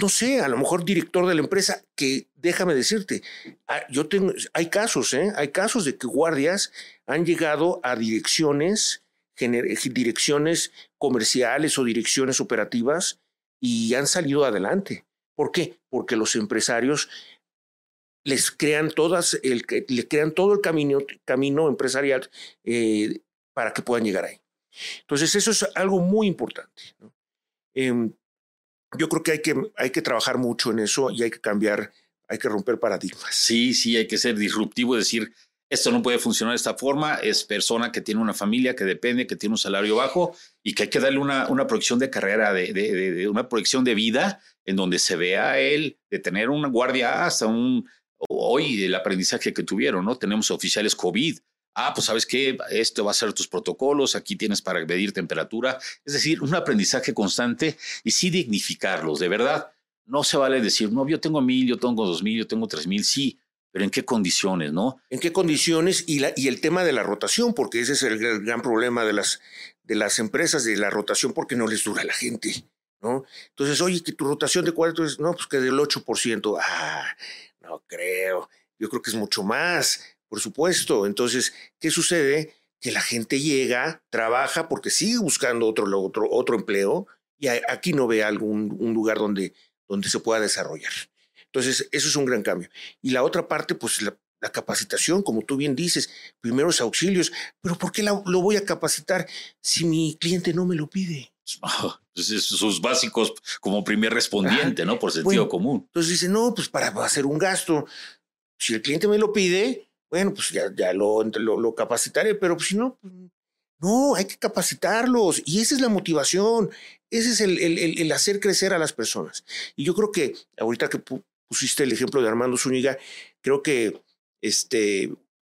[SPEAKER 2] no sé, a lo mejor director de la empresa, que déjame decirte, ah, yo tengo, hay casos, ¿eh? hay casos de que guardias han llegado a direcciones, direcciones comerciales o direcciones operativas y han salido adelante. ¿Por qué? Porque los empresarios les crean todas, el, crean todo el camino, camino empresarial eh, para que puedan llegar ahí. Entonces, eso es algo muy importante. Em, yo creo que hay, que hay que trabajar mucho en eso y hay que cambiar, hay que romper paradigmas.
[SPEAKER 1] Sí, sí, hay que ser disruptivo, decir, esto no puede funcionar de esta forma, es persona que tiene una familia, que depende, que tiene un salario bajo y que hay que darle una, una proyección de carrera, de, de, una proyección de vida en donde se vea él, de tener una guardia hasta un, hoy el aprendizaje que tuvieron, ¿no? Tenemos oficiales COVID. Ah, pues sabes qué, esto va a ser tus protocolos, aquí tienes para medir temperatura. Es decir, un aprendizaje constante y sí dignificarlos, de verdad. No se vale decir, no, yo tengo mil, yo tengo dos mil, yo tengo tres mil, sí, pero ¿en qué condiciones, no?
[SPEAKER 2] ¿En qué condiciones? Y, el tema de la rotación, porque ese es el, gran problema de las, de las empresas, de la rotación, porque no les dura la gente, ¿no? Entonces, oye, que tu rotación de cuatro es, no, pues que del 8%. Ah, no creo. Yo creo que es mucho más, por supuesto. Entonces, ¿qué sucede? Que la gente llega, trabaja porque sigue buscando otro, otro, otro empleo y aquí no ve algún un lugar donde, donde se pueda desarrollar. Entonces, eso es un gran cambio. Y la otra parte, pues la, capacitación, como tú bien dices, primeros auxilios. Pero ¿por qué lo voy a capacitar si mi cliente no me lo pide?
[SPEAKER 1] Pues, sus básicos como primer respondiente, ¿no? Por sentido común.
[SPEAKER 2] Entonces dice, no, pues para hacer un gasto. Si el cliente me lo pide, bueno, pues ya, ya lo, lo, capacitaré, pero pues, si no, pues, no, hay que capacitarlos. Y esa es la motivación, ese es el, el, el, hacer crecer a las personas. Y yo creo que ahorita que pusiste el ejemplo de Armando Zúñiga, creo que este,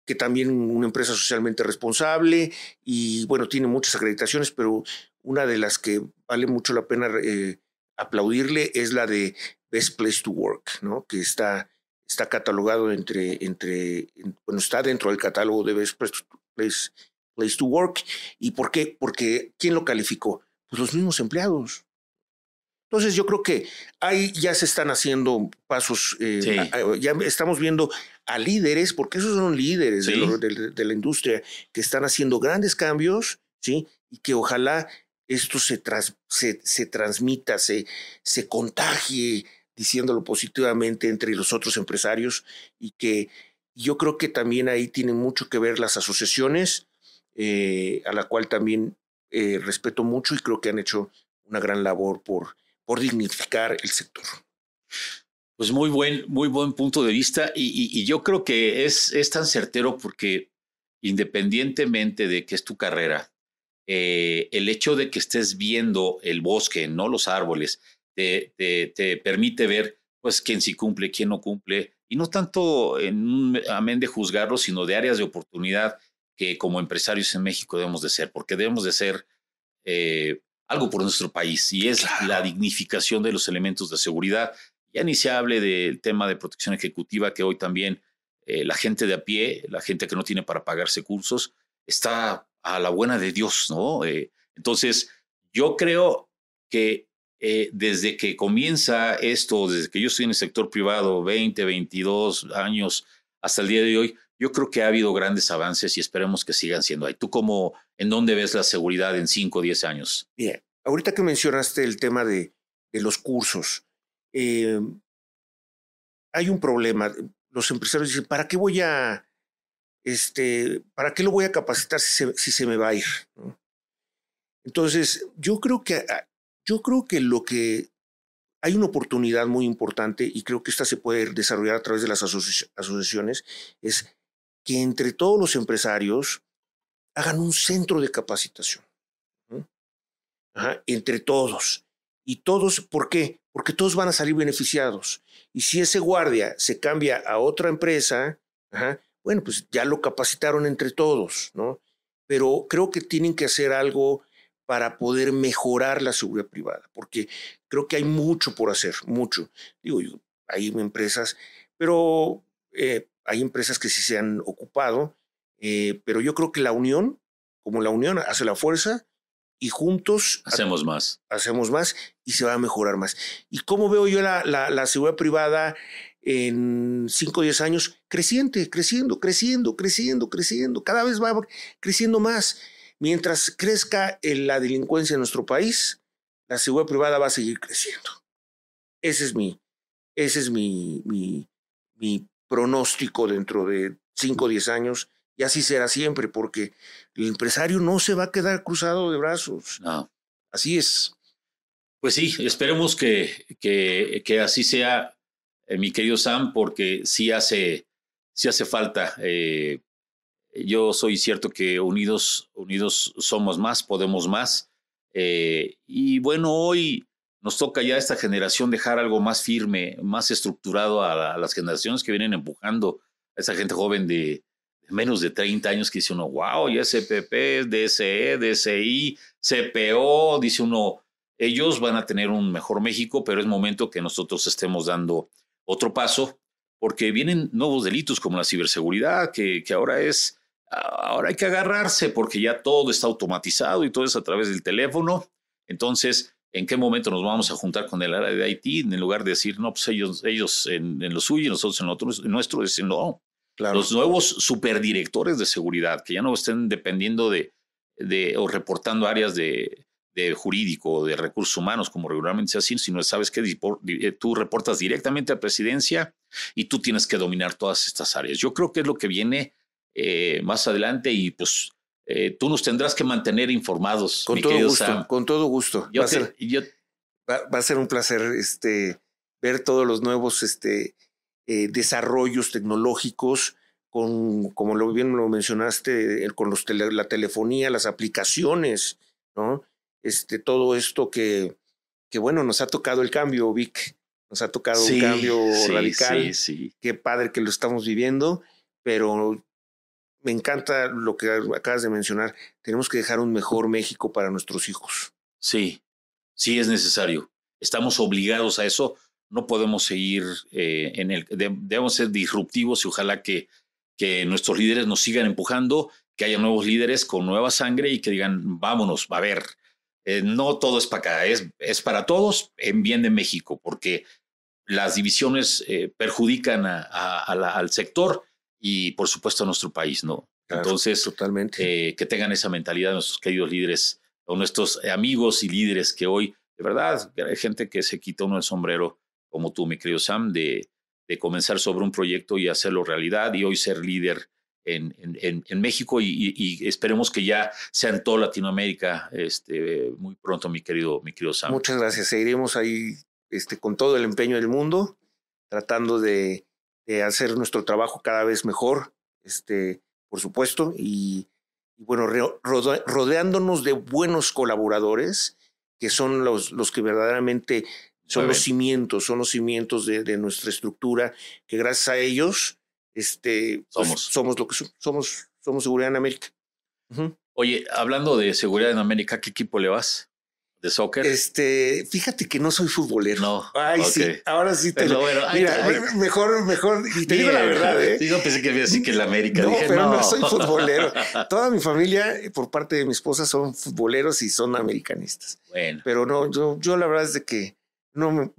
[SPEAKER 2] que también una empresa socialmente responsable y bueno, tiene muchas acreditaciones, pero una de las que vale mucho la pena eh, aplaudirle es la de Best Place to Work, ¿no? que está, está catalogado entre, entre, bueno, está dentro del catálogo de Best Place, Place, to Work. ¿Y por qué? Porque ¿quién lo calificó? Pues los mismos empleados. Entonces yo creo que ahí ya se están haciendo pasos, eh, ya estamos viendo a líderes, porque esos son líderes de, de, la industria, que están haciendo grandes cambios, ¿sí? Y que ojalá esto se, se, transmita, se, se contagie, diciéndolo positivamente entre los otros empresarios y que yo creo que también ahí tienen mucho que ver las asociaciones, eh, a la cual también eh, respeto mucho y creo que han hecho una gran labor por, por dignificar el sector.
[SPEAKER 1] Pues muy buen, muy buen punto de vista y, yo creo que es, es tan certero porque independientemente de que es tu carrera, eh, el hecho de que estés viendo el bosque, no los árboles, te, te, permite ver pues quién sí cumple, quién no cumple, y no tanto en un amén de juzgarlo, sino de áreas de oportunidad que como empresarios en México debemos de ser, porque debemos de ser eh, algo por nuestro país, y es la dignificación de los elementos de seguridad. Ya ni se hable del tema de protección ejecutiva, que hoy también eh, la gente de a pie, la gente que no tiene para pagarse cursos, está a la buena de Dios, ¿no? Eh, entonces, yo creo que eh, desde que comienza esto, desde que yo estoy en el sector privado, 20, 22 años hasta el día de hoy, yo creo que ha habido grandes avances y esperemos que sigan siendo ahí. ¿Tú cómo, en dónde ves la seguridad en 5 o 10 años?
[SPEAKER 2] Bien, ahorita que mencionaste el tema de, los cursos, eh, hay un problema. Los empresarios dicen, ¿para qué voy a este, ¿para qué lo voy a capacitar si se, si se me va a ir? Entonces, yo creo que ah, yo creo que lo que hay una oportunidad muy importante y creo que esta se puede desarrollar a través de las asociaciones es que entre todos los empresarios hagan un centro de capacitación. entre todos. Y todos, ¿por qué? Porque todos van a salir beneficiados. Y si ese guardia se cambia a otra empresa, bueno, pues ya lo capacitaron entre todos, ¿no? Pero creo que tienen que hacer algo para poder mejorar la seguridad privada, porque creo que hay mucho por hacer, mucho. Digo, hay empresas, pero eh, hay empresas que sí se han ocupado, eh, pero yo creo que la unión, como la unión hace la fuerza, y juntos
[SPEAKER 1] hacemos más.
[SPEAKER 2] Hacemos más y se va a mejorar más. ¿Y cómo veo yo la, la, seguridad privada en 5 o 10 años? Creciente, creciendo, creciendo, creciendo, creciendo. Cada vez va creciendo más. Mientras crezca la delincuencia en nuestro país, la seguridad privada va a seguir creciendo. Ese es mi, ese es mi, mi, mi pronóstico dentro de 5 o 10 años y así será siempre, porque el empresario no se va a quedar cruzado de brazos.
[SPEAKER 1] No.
[SPEAKER 2] Así es.
[SPEAKER 1] Pues sí, esperemos que, que, que así sea, eh, mi querido Sam, porque sí hace, sí hace falta. Eh, yo soy cierto que unidos, unidos somos más, podemos más. Eh, y bueno, hoy nos toca ya a esta generación dejar algo más firme, más estructurado a, a las generaciones que vienen empujando a esa gente joven de, menos de 30 años que dice uno, wow, ya CPP, DSE, DSI, CPO, dice uno, ellos van a tener un mejor México, pero es momento que nosotros estemos dando otro paso, porque vienen nuevos delitos como la ciberseguridad, que, que ahora es, ahora hay que agarrarse porque ya todo está automatizado y todo es a través del teléfono. Entonces, ¿en qué momento nos vamos a juntar con el área de IT en lugar de decir, no, pues ellos, ellos en, lo suyo y nosotros en lo otro, en nuestro, decir, no, los nuevos superdirectores de seguridad, que ya no estén dependiendo de, de o reportando áreas de, de jurídico, de recursos humanos, como regularmente se hace, sino sabes que eh, tú reportas directamente a presidencia y tú tienes que dominar todas estas áreas. Yo creo que es lo que viene eh, más adelante y pues eh, tú nos tendrás que mantener informados.
[SPEAKER 2] Con todo gusto, con todo gusto. va, a ser, va, a ser, un placer este, ver todos los nuevos este, eh, desarrollos tecnológicos, con, como lo bien lo mencionaste, con los la telefonía, las aplicaciones, ¿no? Este, todo esto que, que, bueno, nos ha tocado el cambio, Vic, nos ha tocado un cambio radical. Sí, Qué padre que lo estamos viviendo, pero me encanta lo que acabas de mencionar. Tenemos que dejar un mejor México para nuestros hijos.
[SPEAKER 1] Sí, sí es necesario. Estamos obligados a eso no podemos seguir eh, en el, debemos ser disruptivos y ojalá que, que nuestros líderes nos sigan empujando, que haya nuevos líderes con nueva sangre y que digan, vámonos, va a ver, eh, no todo es para acá, es, es para todos en bien de México, porque las divisiones eh, perjudican a, al sector y por supuesto a nuestro país, ¿no? Entonces,
[SPEAKER 2] totalmente.
[SPEAKER 1] que tengan esa mentalidad nuestros queridos líderes o nuestros amigos y líderes que hoy, de verdad, hay gente que se quita uno el sombrero como tú, mi querido Sam, de, de comenzar sobre un proyecto y hacerlo realidad y hoy ser líder en, en, en México y, esperemos que ya sea en toda Latinoamérica este, muy pronto, mi querido, mi querido Sam.
[SPEAKER 2] Muchas gracias. Seguiremos ahí este, con todo el empeño del mundo, tratando de, de hacer nuestro trabajo cada vez mejor, este, por supuesto, y, bueno, rodeándonos de buenos colaboradores que son los, los que verdaderamente son los cimientos, son los cimientos de, nuestra estructura, que gracias a ellos este, pues, somos. somos lo que somos, somos seguridad en América.
[SPEAKER 1] Oye, hablando de seguridad en América, ¿qué equipo le vas? ¿De soccer?
[SPEAKER 2] Este, fíjate que no soy futbolero.
[SPEAKER 1] No.
[SPEAKER 2] Ay, sí, ahora sí te lo. Bueno, mira, mejor, mejor. Y te digo la verdad, ¿eh?
[SPEAKER 1] Yo pensé que había así que la América.
[SPEAKER 2] No, pero no. soy futbolero. Toda mi familia, por parte de mi esposa, son futboleros y son americanistas.
[SPEAKER 1] Bueno.
[SPEAKER 2] Pero no, yo, yo la verdad es de que no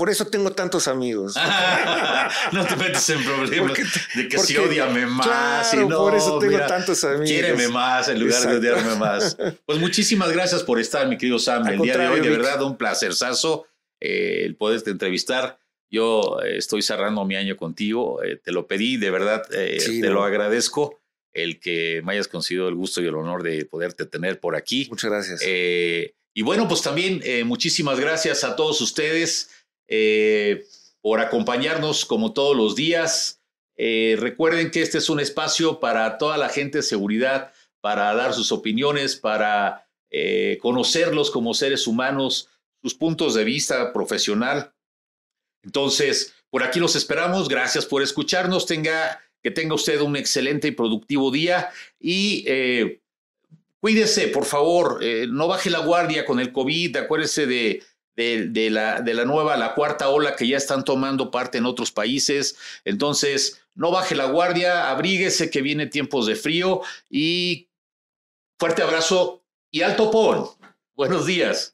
[SPEAKER 2] por eso tengo tantos amigos.
[SPEAKER 1] no te metes en problemas de que si odiame más.
[SPEAKER 2] no, por eso tengo tantos amigos.
[SPEAKER 1] Quiéreme más en lugar de odiarme más. Pues muchísimas gracias por estar, mi querido Sam, el día de hoy. De verdad, un placerzazo eh, el poderte entrevistar. Yo eh, estoy cerrando mi año contigo. Eh, te lo pedí, de verdad, te lo agradezco el que me hayas concedido el gusto y el honor de poderte tener por aquí.
[SPEAKER 2] Muchas gracias.
[SPEAKER 1] Y bueno, pues también eh, muchísimas gracias a todos ustedes eh, por acompañarnos como todos los días. Eh, recuerden que este es un espacio para toda la gente de seguridad, para dar sus opiniones, para conocerlos como seres humanos, sus puntos de vista profesional. Entonces, por aquí los esperamos. Gracias por escucharnos. Tenga, que tenga usted un excelente y productivo día y eh, cuídese, por favor. Eh, no baje la guardia con el COVID. Acuérdese de, la, de la nueva, la cuarta ola que ya están tomando parte en otros países. Entonces, no baje la guardia, abríguese que viene tiempos de frío y fuerte abrazo y alto pon. Buenos días.